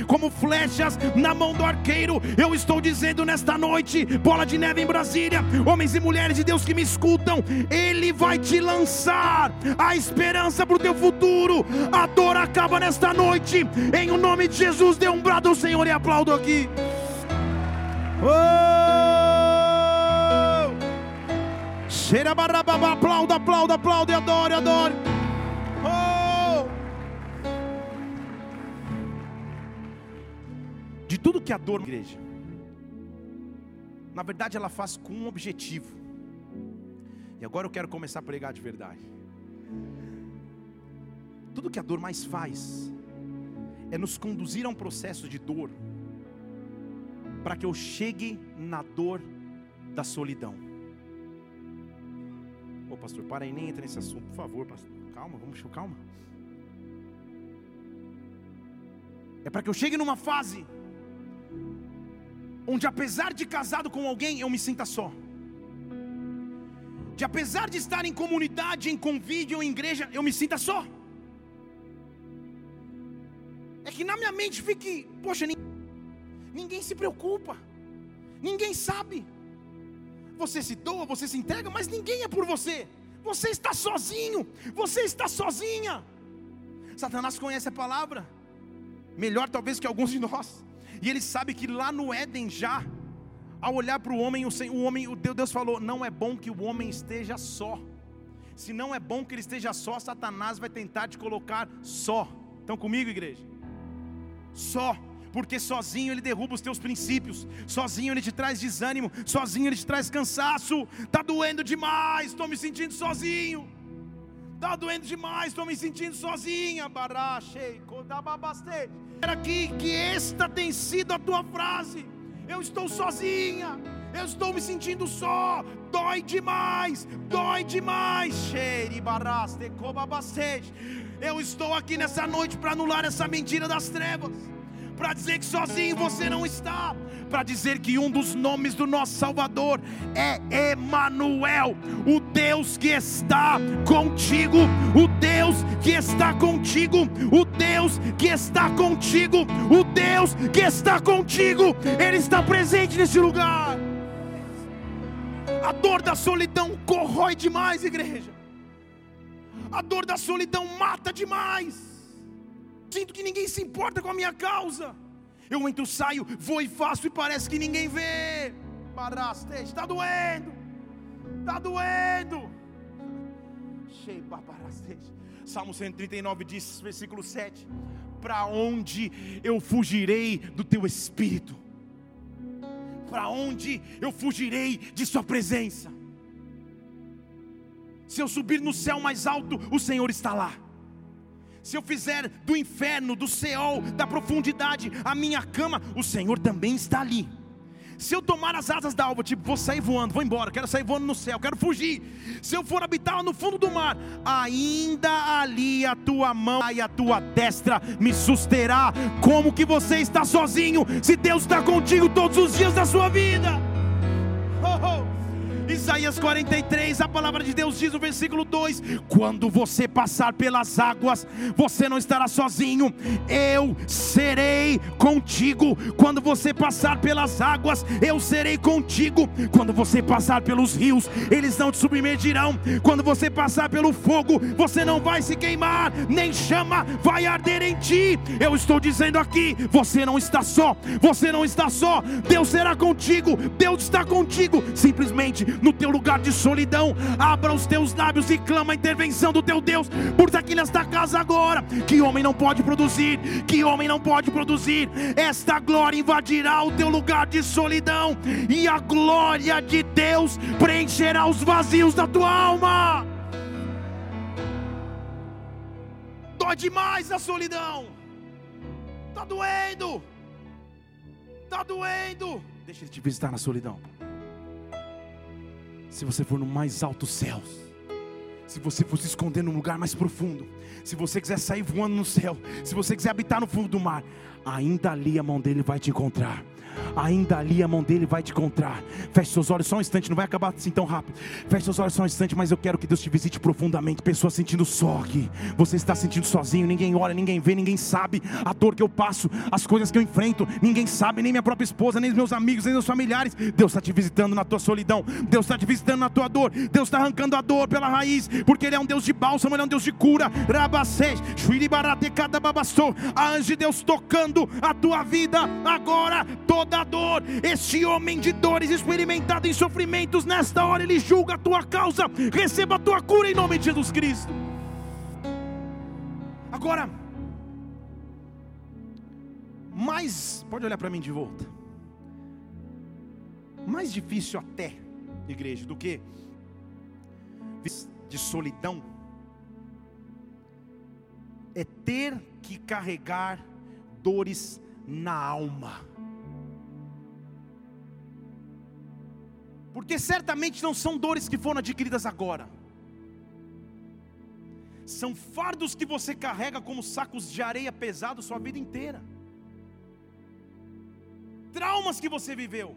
Como flechas na mão do arqueiro, eu estou dizendo nesta noite, bola de neve em Brasília, homens e mulheres de Deus que me escutam, Ele vai te lançar a esperança para o teu futuro. A dor acaba nesta noite, em o nome de Jesus. Dê um brado ao Senhor e aplaudo aqui. Oh! Cheira barababa, aplauda, aplauda, aplauda e adore, adore. Tudo que a dor igreja, na verdade ela faz com um objetivo. E agora eu quero começar a pregar de verdade. Tudo que a dor mais faz é nos conduzir a um processo de dor para que eu chegue na dor da solidão. Ô pastor, para aí, nem entra nesse assunto, por favor, pastor. Calma, vamos, calma. É para que eu chegue numa fase onde, apesar de casado com alguém, eu me sinta só. De apesar de estar em comunidade, em convívio, em igreja, eu me sinta só. É que na minha mente fique, poxa, ninguém se preocupa, ninguém sabe. Você se doa, você se entrega, mas ninguém é por você. Você está sozinho, você está sozinha. Satanás conhece a palavra, melhor talvez que alguns de nós, e ele sabe que lá no Éden já, ao olhar para o homem, o homem, o Deus falou: não é bom que o homem esteja só. Se não é bom que ele esteja só, Satanás vai tentar te colocar só. Estão comigo, igreja? Só porque sozinho ele derruba os teus princípios, sozinho ele te traz desânimo, sozinho ele te traz cansaço. Tá doendo demais, estou me sentindo sozinho. Tá doendo demais, estou me sentindo sozinha. Era aqui que esta tem sido a tua frase. Eu estou sozinha. Eu estou me sentindo só. Dói demais. Dói demais. Eu estou aqui nessa noite para anular essa mentira das trevas para dizer que sozinho você não está, para dizer que um dos nomes do nosso Salvador é Emanuel, o Deus que está contigo, o Deus que está contigo, o Deus que está contigo, o Deus que está contigo, Ele está presente nesse lugar. A dor da solidão corrói demais, igreja. A dor da solidão mata demais sinto que ninguém se importa com a minha causa. Eu entro, saio, vou e faço e parece que ninguém vê. Barasteja, está doendo, está doendo. Salmo 139 diz, versículo 7: Para onde eu fugirei do teu espírito? Para onde eu fugirei de Sua presença? Se eu subir no céu mais alto, o Senhor está lá se eu fizer do inferno, do céu, da profundidade a minha cama, o Senhor também está ali. Se eu tomar as asas da alva, tipo, vou sair voando, vou embora, quero sair voando no céu, quero fugir. Se eu for habitar no fundo do mar, ainda ali a tua mão e a tua destra me susterá. Como que você está sozinho, se Deus está contigo todos os dias da sua vida? Oh, oh. Isaías 43, a palavra de Deus diz no versículo 2: Quando você passar pelas águas, você não estará sozinho, eu serei contigo. Quando você passar pelas águas, eu serei contigo. Quando você passar pelos rios, eles não te submergirão. Quando você passar pelo fogo, você não vai se queimar, nem chama vai arder em ti. Eu estou dizendo aqui: você não está só, você não está só. Deus será contigo, Deus está contigo. Simplesmente no teu lugar de solidão, abra os teus lábios e clama a intervenção do teu Deus, por aqui nesta casa agora. Que homem não pode produzir, que homem não pode produzir. Esta glória invadirá o teu lugar de solidão, e a glória de Deus preencherá os vazios da tua alma. Dói demais a solidão, está doendo, está doendo. Deixa ele te visitar na solidão se você for no mais alto céus, se você for se esconder num lugar mais profundo, se você quiser sair voando no céu, se você quiser habitar no fundo do mar, ainda ali a mão dele vai te encontrar ainda ali a mão dele vai te encontrar. Feche seus olhos só um instante, não vai acabar assim tão rápido. Feche seus olhos só um instante, mas eu quero que Deus te visite profundamente. Pessoas sentindo só aqui. Você está sentindo sozinho, ninguém olha, ninguém vê, ninguém sabe a dor que eu passo, as coisas que eu enfrento. Ninguém sabe, nem minha própria esposa, nem meus amigos, nem meus familiares. Deus está te visitando na tua solidão. Deus está te visitando na tua dor. Deus está arrancando a dor pela raiz, porque Ele é um Deus de bálsamo, Ele é um Deus de cura. A anjo de Deus tocando a tua vida agora, toda a dor. Este homem de dores experimentado em sofrimentos, nesta hora ele julga a tua causa. Receba a tua cura em nome de Jesus Cristo. Agora, mais, pode olhar para mim de volta. Mais difícil até, igreja, do que de solidão é ter que carregar dores na alma. Porque certamente não são dores que foram adquiridas agora. São fardos que você carrega como sacos de areia pesado sua vida inteira. Traumas que você viveu.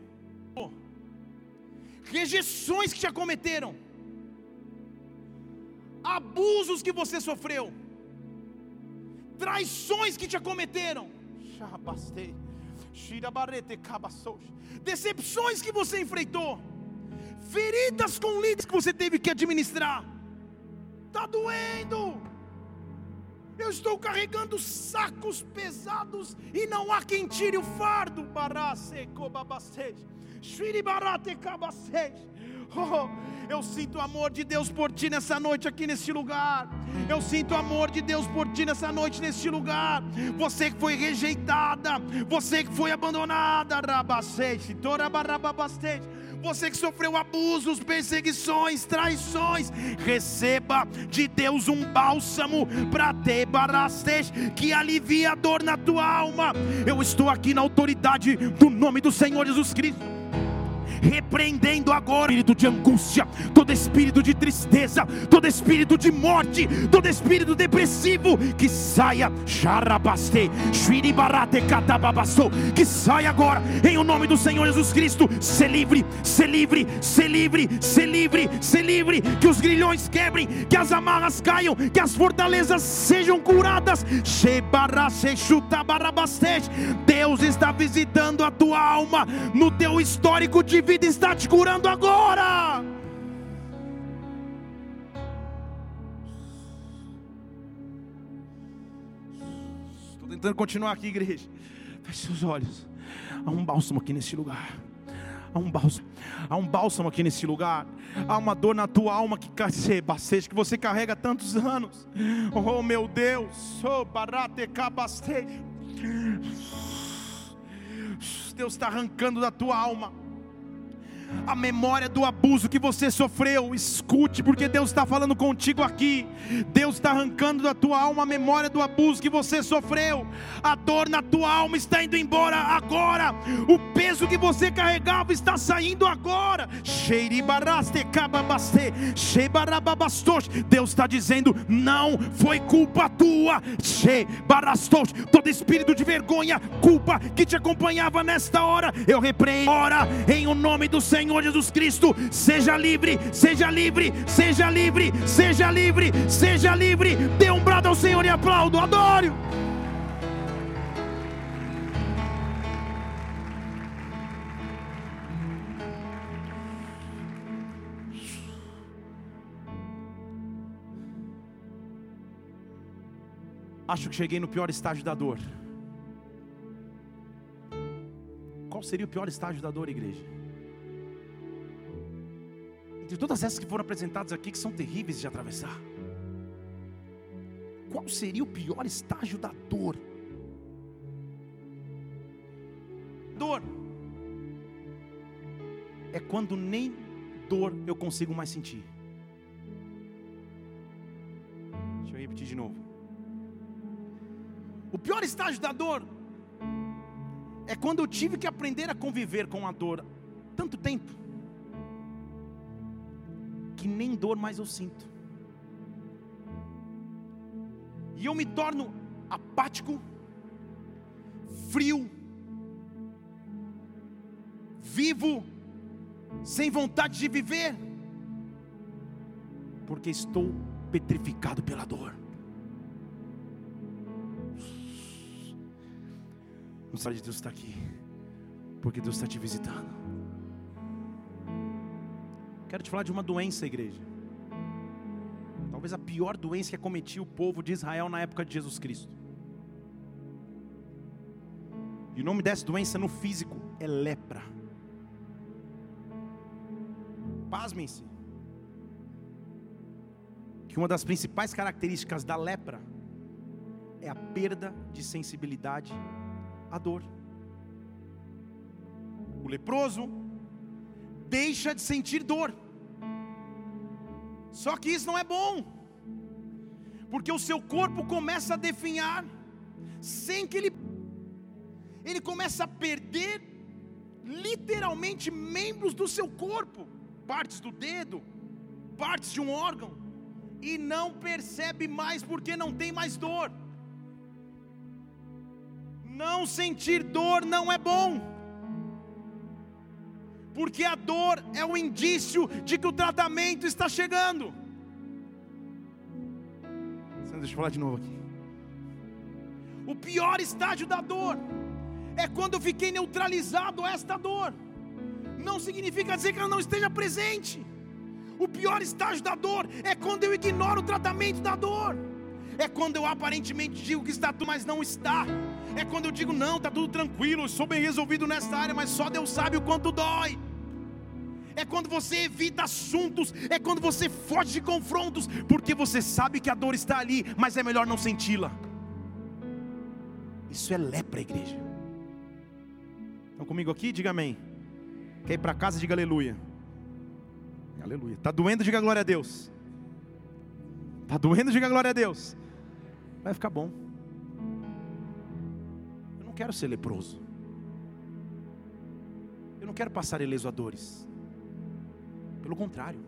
Rejeições que te acometeram. Abusos que você sofreu. Traições que te acometeram. Decepções que você enfrentou. Feridas com líderes que você teve que administrar. Está doendo. Eu estou carregando sacos pesados e não há quem tire o fardo. Oh, eu sinto o amor de Deus por ti nessa noite aqui neste lugar. Eu sinto o amor de Deus por ti nessa noite neste lugar. Você que foi rejeitada, você que foi abandonada, você que sofreu abusos, perseguições, traições, receba de Deus um bálsamo para te barastej, que alivia a dor na tua alma. Eu estou aqui na autoridade do nome do Senhor Jesus Cristo repreendendo agora espírito de angústia, todo espírito de tristeza, todo espírito de morte, todo espírito depressivo, que saia, que saia agora, em o nome do Senhor Jesus Cristo, se livre, se livre, se livre, se livre, se livre, que os grilhões quebrem, que as amarras caiam, que as fortalezas sejam curadas, Deus está visitando a tua alma, no teu histórico de vida está te curando agora. Estou tentando continuar aqui, igreja. Feche seus olhos. Há um bálsamo aqui nesse lugar. Há um bálsamo, há um bálsamo aqui nesse lugar. Há uma dor na tua alma que que você carrega tantos anos. Oh meu Deus, oh barate Deus está arrancando da tua alma a memória do abuso que você sofreu. Escute, porque Deus está falando contigo aqui. Deus está arrancando da tua alma a memória do abuso que você sofreu. A dor na tua alma está indo embora agora. O peso que você carregava está saindo agora. Deus está dizendo: não foi culpa tua. Todo espírito de vergonha, culpa que te acompanhava nesta hora, eu repreendo. Ora, em o nome do Senhor. Jesus Cristo. Seja livre, seja livre, seja livre, seja livre, seja livre. Dê um brado ao Senhor e aplaudo, adore. Acho que cheguei no pior estágio da dor. Qual seria o pior estágio da dor, igreja? de todas essas que foram apresentadas aqui, que são terríveis de atravessar, qual seria o pior estágio da dor? Dor é quando nem dor eu consigo mais sentir. Deixa eu repetir de novo. O pior estágio da dor é quando eu tive que aprender a conviver com a dor tanto tempo que nem dor mais eu sinto. E eu me torno apático, frio, vivo sem vontade de viver, porque estou petrificado pela dor. Não sabe de Deus está aqui, porque Deus está te visitando. Quero te falar de uma doença, igreja. Talvez a pior doença que acometia o povo de Israel na época de Jesus Cristo. E o nome dessa doença no físico é lepra. Pasmem-se. Que uma das principais características da lepra é a perda de sensibilidade à dor. O leproso deixa de sentir dor. Só que isso não é bom, porque o seu corpo começa a definhar, sem que ele, ele começa a perder literalmente membros do seu corpo, partes do dedo, partes de um órgão, e não percebe mais porque não tem mais dor. Não sentir dor não é bom porque a dor é o indício de que o tratamento está chegando. Deixa eu falar de novo aqui. O pior estágio da dor é quando eu fiquei neutralizado a esta dor. Não significa dizer que ela não esteja presente. O pior estágio da dor é quando eu ignoro o tratamento da dor. É quando eu aparentemente digo que está tudo, mas não está. É quando eu digo, não, está tudo tranquilo, eu sou bem resolvido nesta área, mas só Deus sabe o quanto dói é quando você evita assuntos, é quando você foge de confrontos, porque você sabe que a dor está ali, mas é melhor não senti-la. Isso é lepra, igreja. Estão comigo aqui? Diga amém. Quer ir para casa? Diga aleluia. Aleluia. Está doendo? Diga glória a Deus. Está doendo? Diga glória a Deus. Vai ficar bom. Eu não quero ser leproso. Eu não quero passar ileso a dores. Pelo contrário,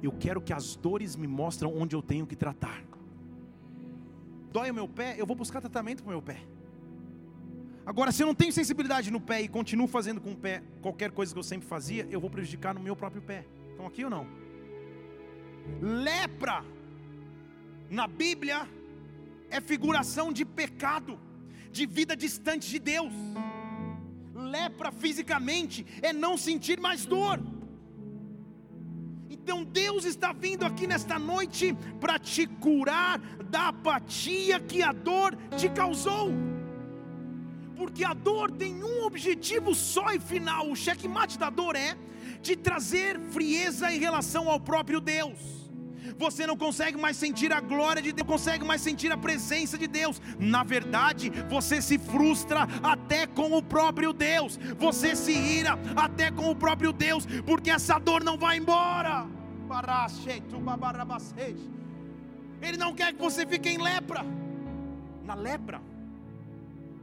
eu quero que as dores me mostram onde eu tenho que tratar. Dói o meu pé, eu vou buscar tratamento para o meu pé. Agora, se eu não tenho sensibilidade no pé e continuo fazendo com o pé qualquer coisa que eu sempre fazia, eu vou prejudicar no meu próprio pé. Estão aqui ou não? Lepra, na Bíblia, é figuração de pecado, de vida distante de Deus. Lepra fisicamente é não sentir mais dor. Então Deus está vindo aqui nesta noite para te curar da apatia que a dor te causou. Porque a dor tem um objetivo só e final. O checkmate da dor é de trazer frieza em relação ao próprio Deus você não consegue mais sentir a glória de Deus, não consegue mais sentir a presença de Deus. Na verdade, você se frustra até com o próprio Deus, você se ira até com o próprio Deus, porque essa dor não vai embora. Ele não quer que você fique em lepra. Na lepra,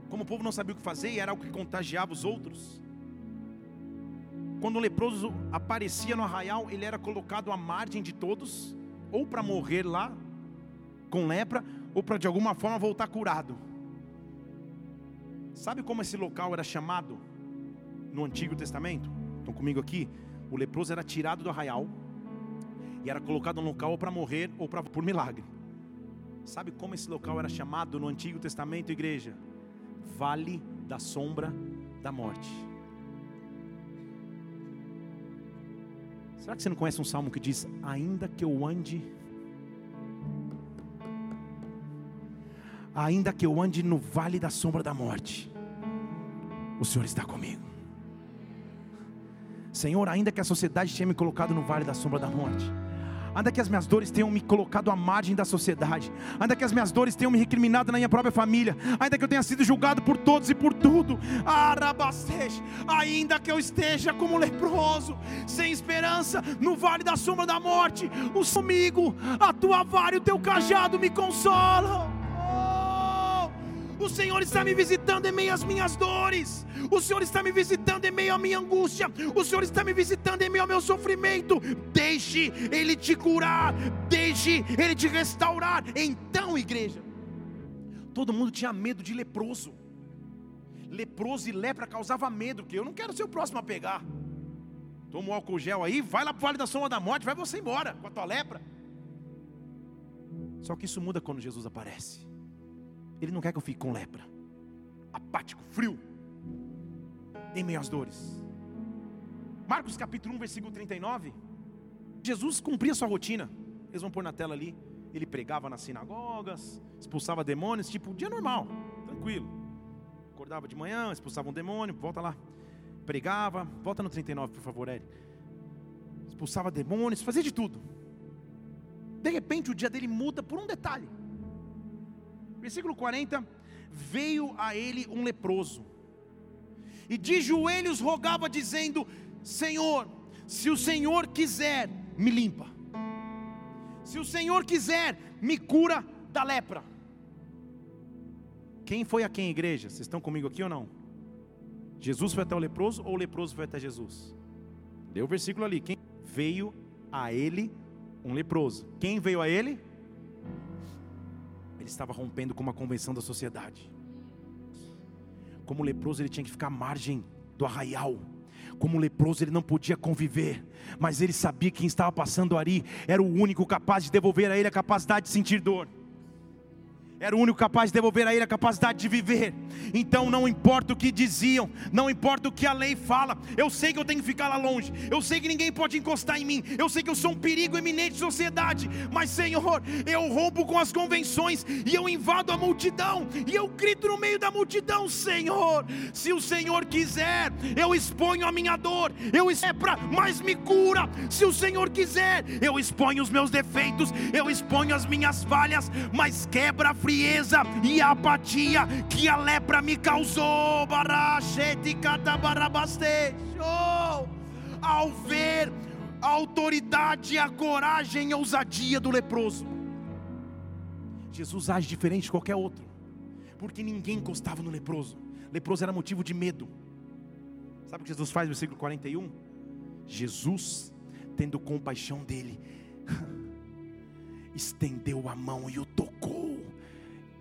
como o povo não sabia o que fazer e era algo que contagiava os outros. Quando o leproso aparecia no arraial, ele era colocado à margem de todos, ou para morrer lá com lepra, ou para de alguma forma voltar curado. Sabe como esse local era chamado no Antigo Testamento? Estão comigo aqui? O leproso era tirado do arraial e era colocado num local para morrer ou para por milagre. Sabe como esse local era chamado no Antigo Testamento, igreja? Vale da sombra da morte. Será que você não conhece um salmo que diz: Ainda que eu ande, ainda que eu ande no vale da sombra da morte, o Senhor está comigo. Senhor, ainda que a sociedade tenha me colocado no vale da sombra da morte, ainda que as minhas dores tenham me colocado à margem da sociedade, ainda que as minhas dores tenham me recriminado na minha própria família, ainda que eu tenha sido julgado por todos e por tudo, ainda que eu esteja como leproso, sem esperança, no vale da sombra da morte, o comigo, a tua vara e o teu cajado me consolam. O Senhor está me visitando em meio às minhas dores. O Senhor está me visitando em meio à minha angústia. O Senhor está me visitando em meio ao meu sofrimento. Deixe Ele te curar. Deixe Ele te restaurar. Então, igreja, todo mundo tinha medo de leproso. Leproso e lepra causava medo, que eu não quero ser o próximo a pegar. Toma o álcool gel aí, vai lá para o Vale da Sombra da Morte, vai você embora com a tua lepra. Só que isso muda quando Jesus aparece. Ele não quer que eu fique com lepra, apático, frio, em meio às dores. Marcos capítulo 1, versículo 39. Jesus cumpria sua rotina. Eles vão pôr na tela ali. Ele pregava nas sinagogas, expulsava demônios, tipo, dia normal, tranquilo. Acordava de manhã, expulsava um demônio, volta lá. Pregava, volta no 39, por favor, Eri. Expulsava demônios, fazia de tudo. De repente o dia dele muda por um detalhe. Versículo 40: Veio a ele um leproso, e de joelhos rogava, dizendo: Senhor, se o Senhor quiser, me limpa. Se o Senhor quiser, me cura da lepra. Quem foi a quem, igreja? Vocês estão comigo aqui ou não? Jesus foi até o leproso ou o leproso foi até Jesus? Deu o versículo ali. Quem veio a ele um leproso? Quem veio a ele? Ele estava rompendo com uma convenção da sociedade. Como leproso, ele tinha que ficar à margem do arraial. Como leproso ele não podia conviver, mas ele sabia que quem estava passando ali era o único capaz de devolver a ele a capacidade de sentir dor era o único capaz de devolver a ele a capacidade de viver. Então não importa o que diziam, não importa o que a lei fala, eu sei que eu tenho que ficar lá longe, eu sei que ninguém pode encostar em mim, eu sei que eu sou um perigo eminente de sociedade, mas Senhor, eu rompo com as convenções e eu invado a multidão. E eu grito no meio da multidão, Senhor, se o Senhor quiser, eu exponho a minha dor, eu para mas me cura, se o Senhor quiser, eu exponho os meus defeitos, eu exponho as minhas falhas, mas quebra a frieza e a apatia que a lepra me causou. Ao ver a autoridade, a coragem e a ousadia do leproso, Jesus age diferente de qualquer outro, porque ninguém encostava no leproso. Leproso era motivo de medo. Sabe o que Jesus faz no versículo 41? Jesus, tendo compaixão dele, estendeu a mão e o tocou.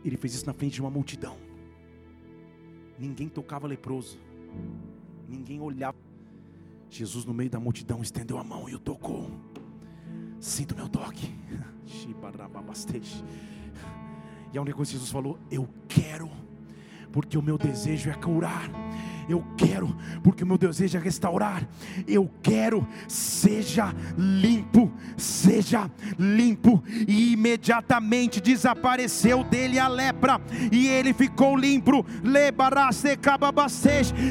Ele fez isso na frente de uma multidão. Ninguém tocava leproso. Ninguém olhava. Jesus, no meio da multidão, estendeu a mão e o tocou. Sinto meu toque. E a única coisa que Jesus falou: Eu quero, porque o meu desejo é curar eu quero, porque o meu desejo é restaurar. Eu quero, seja limpo, seja limpo. E imediatamente desapareceu dele a lepra, e ele ficou limpo.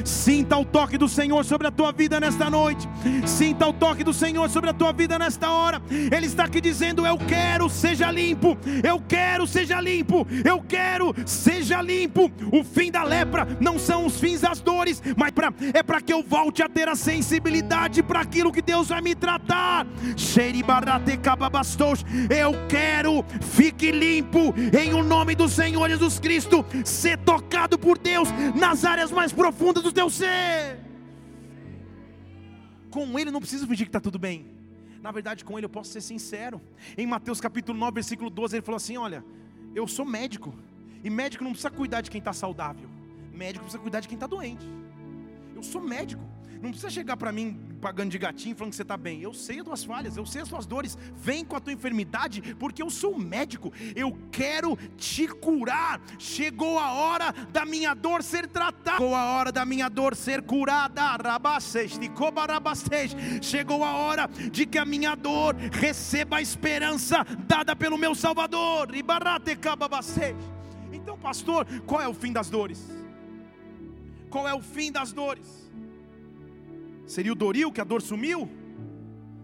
Sinta o toque do Senhor sobre a tua vida nesta noite. Sinta o toque do Senhor sobre a tua vida nesta hora. Ele está aqui dizendo: Eu quero, seja limpo. Eu quero, seja limpo. Eu quero, seja limpo. O fim da lepra não são os fins das dores dores, mas pra, é para que eu volte a ter a sensibilidade para aquilo que Deus vai me tratar. Eu quero, fique limpo, em o nome do Senhor Jesus Cristo, ser tocado por Deus nas áreas mais profundas do teu ser. Com Ele não preciso fingir que está tudo bem. Na verdade, com Ele eu posso ser sincero. Em Mateus capítulo 9, versículo 12, ele falou assim: Olha, eu sou médico, e médico não precisa cuidar de quem está saudável médico precisa cuidar de quem está doente. Eu sou médico. Não precisa chegar para mim pagando de gatinho falando que você está bem. Eu sei as tuas falhas, eu sei as tuas dores. Vem com a tua enfermidade, porque eu sou médico. Eu quero te curar. Chegou a hora da minha dor ser tratada. Chegou a hora da minha dor ser curada. Chegou a hora de que a minha dor receba a esperança dada pelo meu Salvador. Então, pastor, qual é o fim das dores? Qual é o fim das dores? Seria o Doril que a dor sumiu?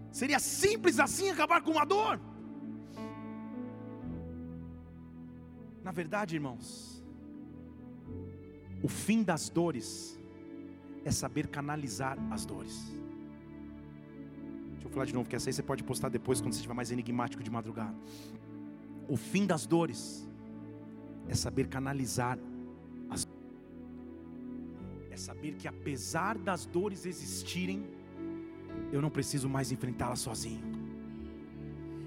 Seria simples assim acabar com a dor? Na verdade, irmãos, o fim das dores é saber canalizar as dores. Deixa eu falar de novo, que essa aí você pode postar depois quando você estiver mais enigmático de madrugada. O fim das dores é saber canalizar é saber que apesar das dores existirem, eu não preciso mais enfrentá-las sozinho.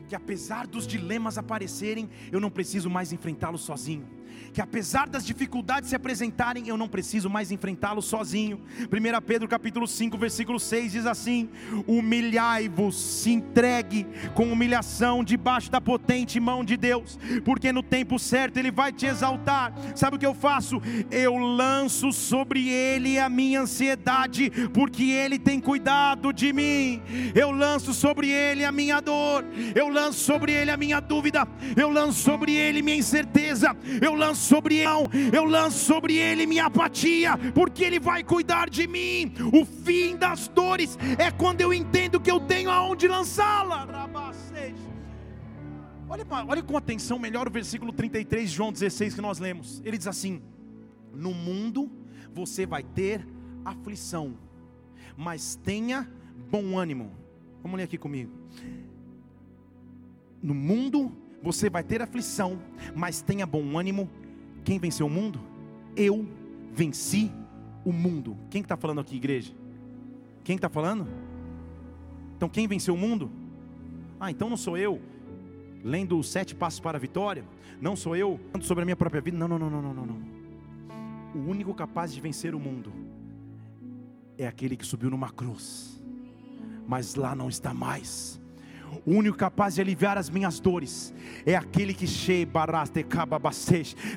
que apesar dos dilemas aparecerem, eu não preciso mais enfrentá-los sozinho que apesar das dificuldades se apresentarem, eu não preciso mais enfrentá-los sozinho. 1 Pedro capítulo 5, versículo 6 diz assim: Humilhai-vos, se entregue com humilhação debaixo da potente mão de Deus, porque no tempo certo ele vai te exaltar. Sabe o que eu faço? Eu lanço sobre ele a minha ansiedade, porque ele tem cuidado de mim. Eu lanço sobre ele a minha dor, eu lanço sobre ele a minha dúvida, eu lanço sobre ele minha incerteza, eu lanço sobre ele, eu lanço sobre ele minha apatia, porque ele vai cuidar de mim. O fim das dores é quando eu entendo que eu tenho aonde lançá-la. Olha, olha com atenção melhor o versículo 33 de João 16 que nós lemos. Ele diz assim: No mundo você vai ter aflição, mas tenha bom ânimo. Vamos ler aqui comigo. No mundo você vai ter aflição, mas tenha bom ânimo, quem venceu o mundo? Eu venci o mundo. Quem está falando aqui, igreja? Quem está falando? Então, quem venceu o mundo? Ah, então não sou eu lendo os sete passos para a vitória? Não sou eu falando sobre a minha própria vida? Não, não, não, não, não, não. O único capaz de vencer o mundo é aquele que subiu numa cruz, mas lá não está mais o único capaz de aliviar as minhas dores é aquele que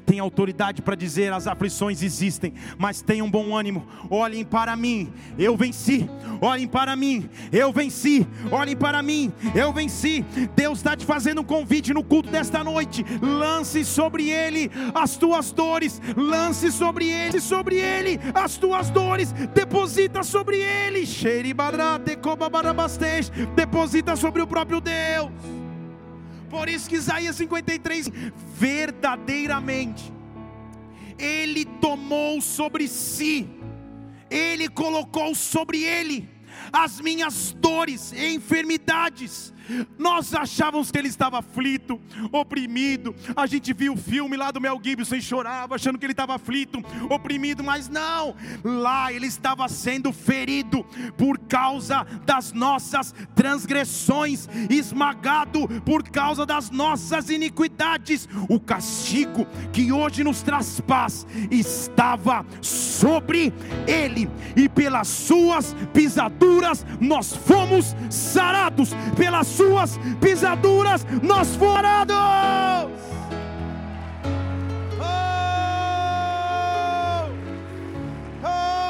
tem autoridade para dizer as aflições existem, mas tenham bom ânimo. Olhem para mim, eu venci. Olhem para mim, eu venci. Olhem para mim, eu venci. Deus está te fazendo um convite no culto desta noite. Lance sobre ele as tuas dores. Lance sobre ele, sobre ele as tuas dores. Deposita sobre ele. Deposita sobre o próprio próprio Deus. Por isso que Isaías 53, verdadeiramente, Ele tomou sobre si, Ele colocou sobre Ele as minhas dores e enfermidades, nós achávamos que ele estava aflito, oprimido. A gente viu o filme lá do Mel Gibson e chorava, achando que ele estava aflito, oprimido, mas não. Lá ele estava sendo ferido por causa das nossas transgressões, esmagado por causa das nossas iniquidades. O castigo que hoje nos traz paz estava sobre ele, e pelas suas pisaduras nós fomos sarados. Pelas suas pisaduras nós forados. Oh, oh.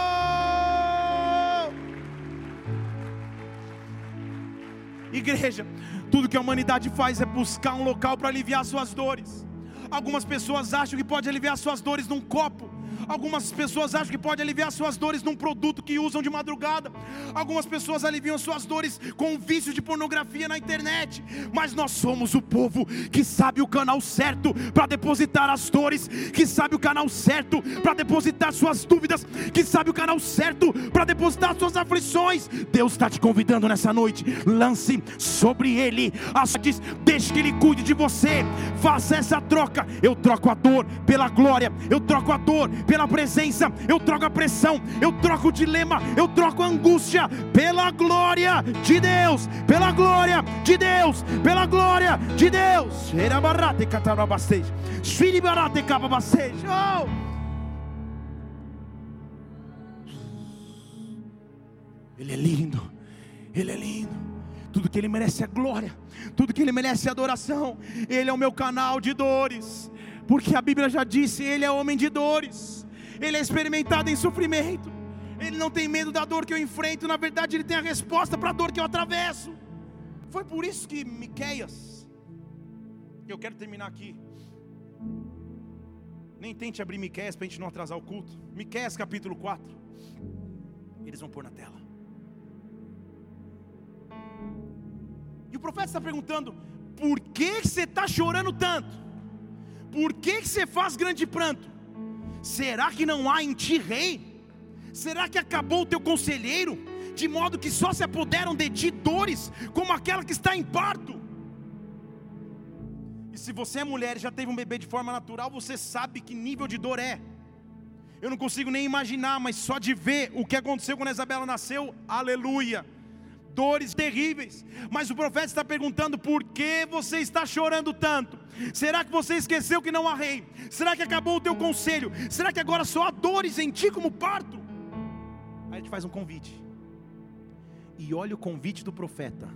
Igreja, tudo que a humanidade faz é buscar um local para aliviar suas dores. Algumas pessoas acham que pode aliviar suas dores num copo. Algumas pessoas acham que pode aliviar suas dores num produto que usam de madrugada. Algumas pessoas aliviam suas dores com um vício de pornografia na internet. Mas nós somos o povo que sabe o canal certo para depositar as dores, que sabe o canal certo para depositar suas dúvidas, que sabe o canal certo para depositar suas aflições. Deus está te convidando nessa noite. Lance sobre Ele as deixe que Ele cuide de você. Faça essa troca. Eu troco a dor pela glória. Eu troco a dor pela presença, eu troco a pressão, eu troco o dilema, eu troco a angústia pela glória de Deus, pela glória de Deus, pela glória de Deus. Oh! Ele é lindo, Ele é lindo. Tudo que Ele merece é glória, tudo que Ele merece é adoração. Ele é o meu canal de dores, porque a Bíblia já disse: Ele é homem de dores ele é experimentado em sofrimento, ele não tem medo da dor que eu enfrento, na verdade, ele tem a resposta para a dor que eu atravesso. Foi por isso que Miqueias, eu quero terminar aqui. Nem tente abrir Miqueias para a gente não atrasar o culto. Miqueias capítulo 4. Eles vão pôr na tela. E o profeta está perguntando: por que você está chorando tanto? Por que você faz grande pranto? Será que não há em ti rei? Será que acabou o teu conselheiro? De modo que só se apoderam de ti dores, como aquela que está em parto. E se você é mulher e já teve um bebê de forma natural, você sabe que nível de dor é. Eu não consigo nem imaginar, mas só de ver o que aconteceu quando a Isabela nasceu, aleluia. dores terríveis. Mas o profeta está perguntando: por que você está chorando tanto? Será que você esqueceu que não há rei? Será que acabou o teu conselho? Será que agora só há dores em ti como parto? Aí a gente faz um convite. E olha o convite do profeta.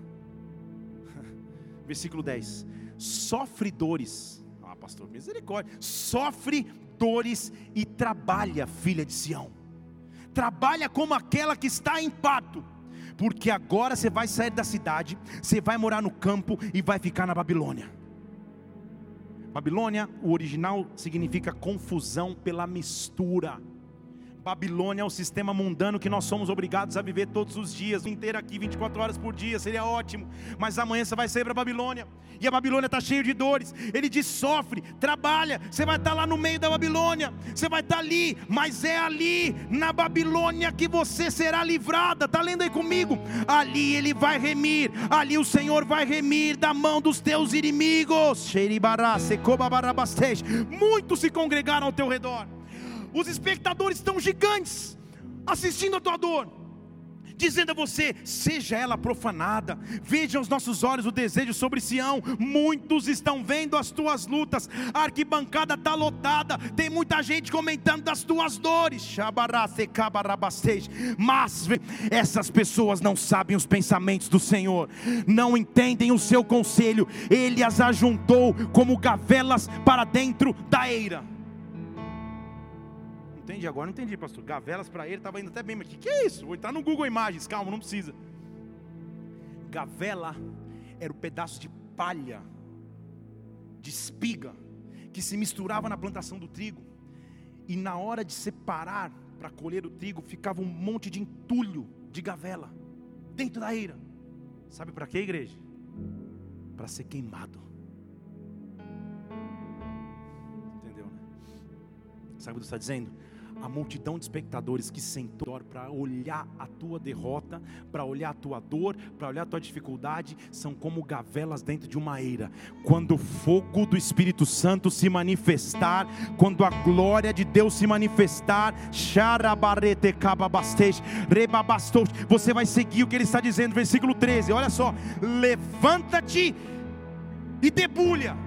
Versículo 10. Sofre dores. Ah, pastor, misericórdia. Sofre dores e trabalha, filha de Sião. Trabalha como aquela que está em parto porque agora você vai sair da cidade, você vai morar no campo e vai ficar na Babilônia. Babilônia, o original significa confusão pela mistura. Babilônia é o sistema mundano que nós somos obrigados a viver todos os dias, inteiro aqui 24 horas por dia, seria ótimo. Mas amanhã você vai sair para a Babilônia. E a Babilônia está cheia de dores. Ele diz: sofre, trabalha. Você vai estar tá lá no meio da Babilônia. Você vai estar tá ali, mas é ali na Babilônia que você será livrada. Está lendo aí comigo? Ali ele vai remir. Ali o Senhor vai remir da mão dos teus inimigos. Muitos se congregaram ao teu redor os espectadores estão gigantes, assistindo a tua dor, dizendo a você: seja ela profanada, veja os nossos olhos o desejo sobre Sião. Muitos estão vendo as tuas lutas, a arquibancada está lotada, tem muita gente comentando das tuas dores. Mas essas pessoas não sabem os pensamentos do Senhor, não entendem o seu conselho, Ele as ajuntou como gavelas para dentro da eira entendi agora, não entendi, pastor. Gavelas para ele estava indo até bem, mas o que, que é isso? Vou entrar no Google Imagens, calma, não precisa. Gavela era o pedaço de palha, de espiga, que se misturava na plantação do trigo, e na hora de separar para colher o trigo, ficava um monte de entulho de gavela dentro da eira. Sabe para quê, igreja? Para ser queimado. Entendeu, né? Sabe o que está dizendo? A multidão de espectadores que sentou para olhar a tua derrota, para olhar a tua dor, para olhar a tua dificuldade, são como gavelas dentro de uma eira. Quando o fogo do Espírito Santo se manifestar, quando a glória de Deus se manifestar, você vai seguir o que ele está dizendo, versículo 13. Olha só: levanta-te e debulha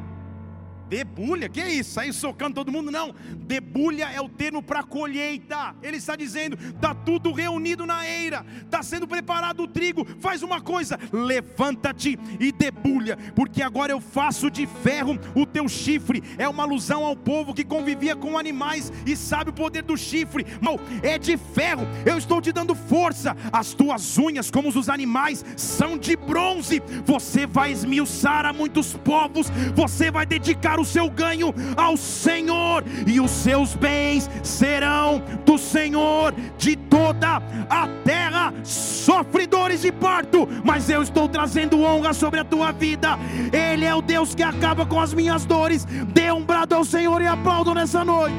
Debulha, que é isso? Sair socando todo mundo? Não. Debulha é o termo para colheita. Ele está dizendo: está tudo reunido na eira, está sendo preparado o trigo. Faz uma coisa, levanta-te e debulha, porque agora eu faço de ferro o teu chifre. É uma alusão ao povo que convivia com animais e sabe o poder do chifre. Não, é de ferro. Eu estou te dando força. As tuas unhas, como os dos animais, são de bronze. Você vai esmiuçar a muitos povos. Você vai dedicar o seu ganho ao Senhor, e os seus bens serão do Senhor de toda a terra. Sofredores de parto, mas eu estou trazendo honra sobre a tua vida. Ele é o Deus que acaba com as minhas dores. Dê um brado ao Senhor e aplaudo nessa noite.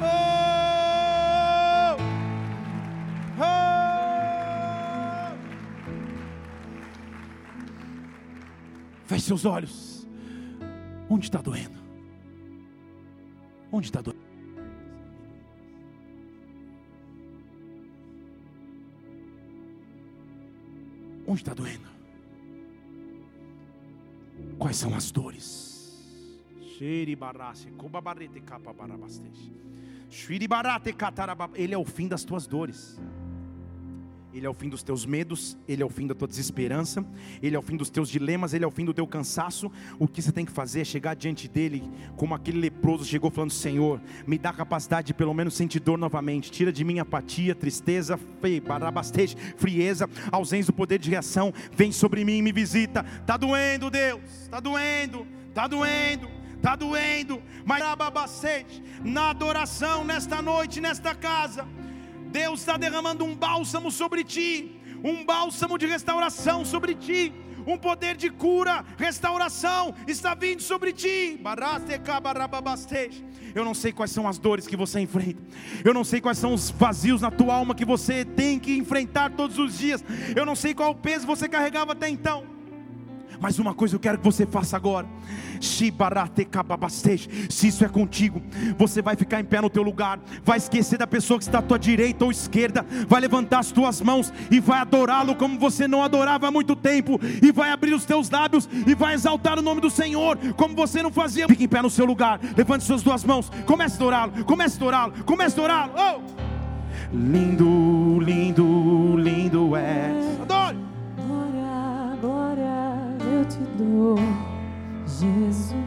Oh! Oh! Feche seus olhos. Onde está doendo? Onde está doendo? Onde está doendo? Quais são as dores? Ele é o fim das tuas dores. Ele é o fim dos teus medos, Ele é o fim da tua desesperança, Ele é o fim dos teus dilemas, Ele é o fim do teu cansaço. O que você tem que fazer é chegar diante dEle, como aquele leproso chegou falando: Senhor, me dá capacidade de pelo menos sentir dor novamente, tira de mim apatia, tristeza, frieza, ausência do poder de reação, vem sobre mim e me visita. Está doendo, Deus, está doendo, está doendo está doendo, mas na adoração nesta noite, nesta casa, Deus está derramando um bálsamo sobre ti, um bálsamo de restauração sobre ti, um poder de cura, restauração está vindo sobre ti. Eu não sei quais são as dores que você enfrenta, eu não sei quais são os vazios na tua alma que você tem que enfrentar todos os dias, eu não sei qual peso você carregava até então. Mas uma coisa eu quero que você faça agora. Se isso é contigo, você vai ficar em pé no teu lugar, vai esquecer da pessoa que está à tua direita ou esquerda, vai levantar as tuas mãos e vai adorá-lo como você não adorava há muito tempo, e vai abrir os teus lábios e vai exaltar o nome do Senhor como você não fazia. Fique em pé no seu lugar, levante suas duas mãos, comece a adorá-lo, comece a adorá-lo, comece a adorá-lo. Oh! Lindo, lindo, lindo és perdoa, Jesus.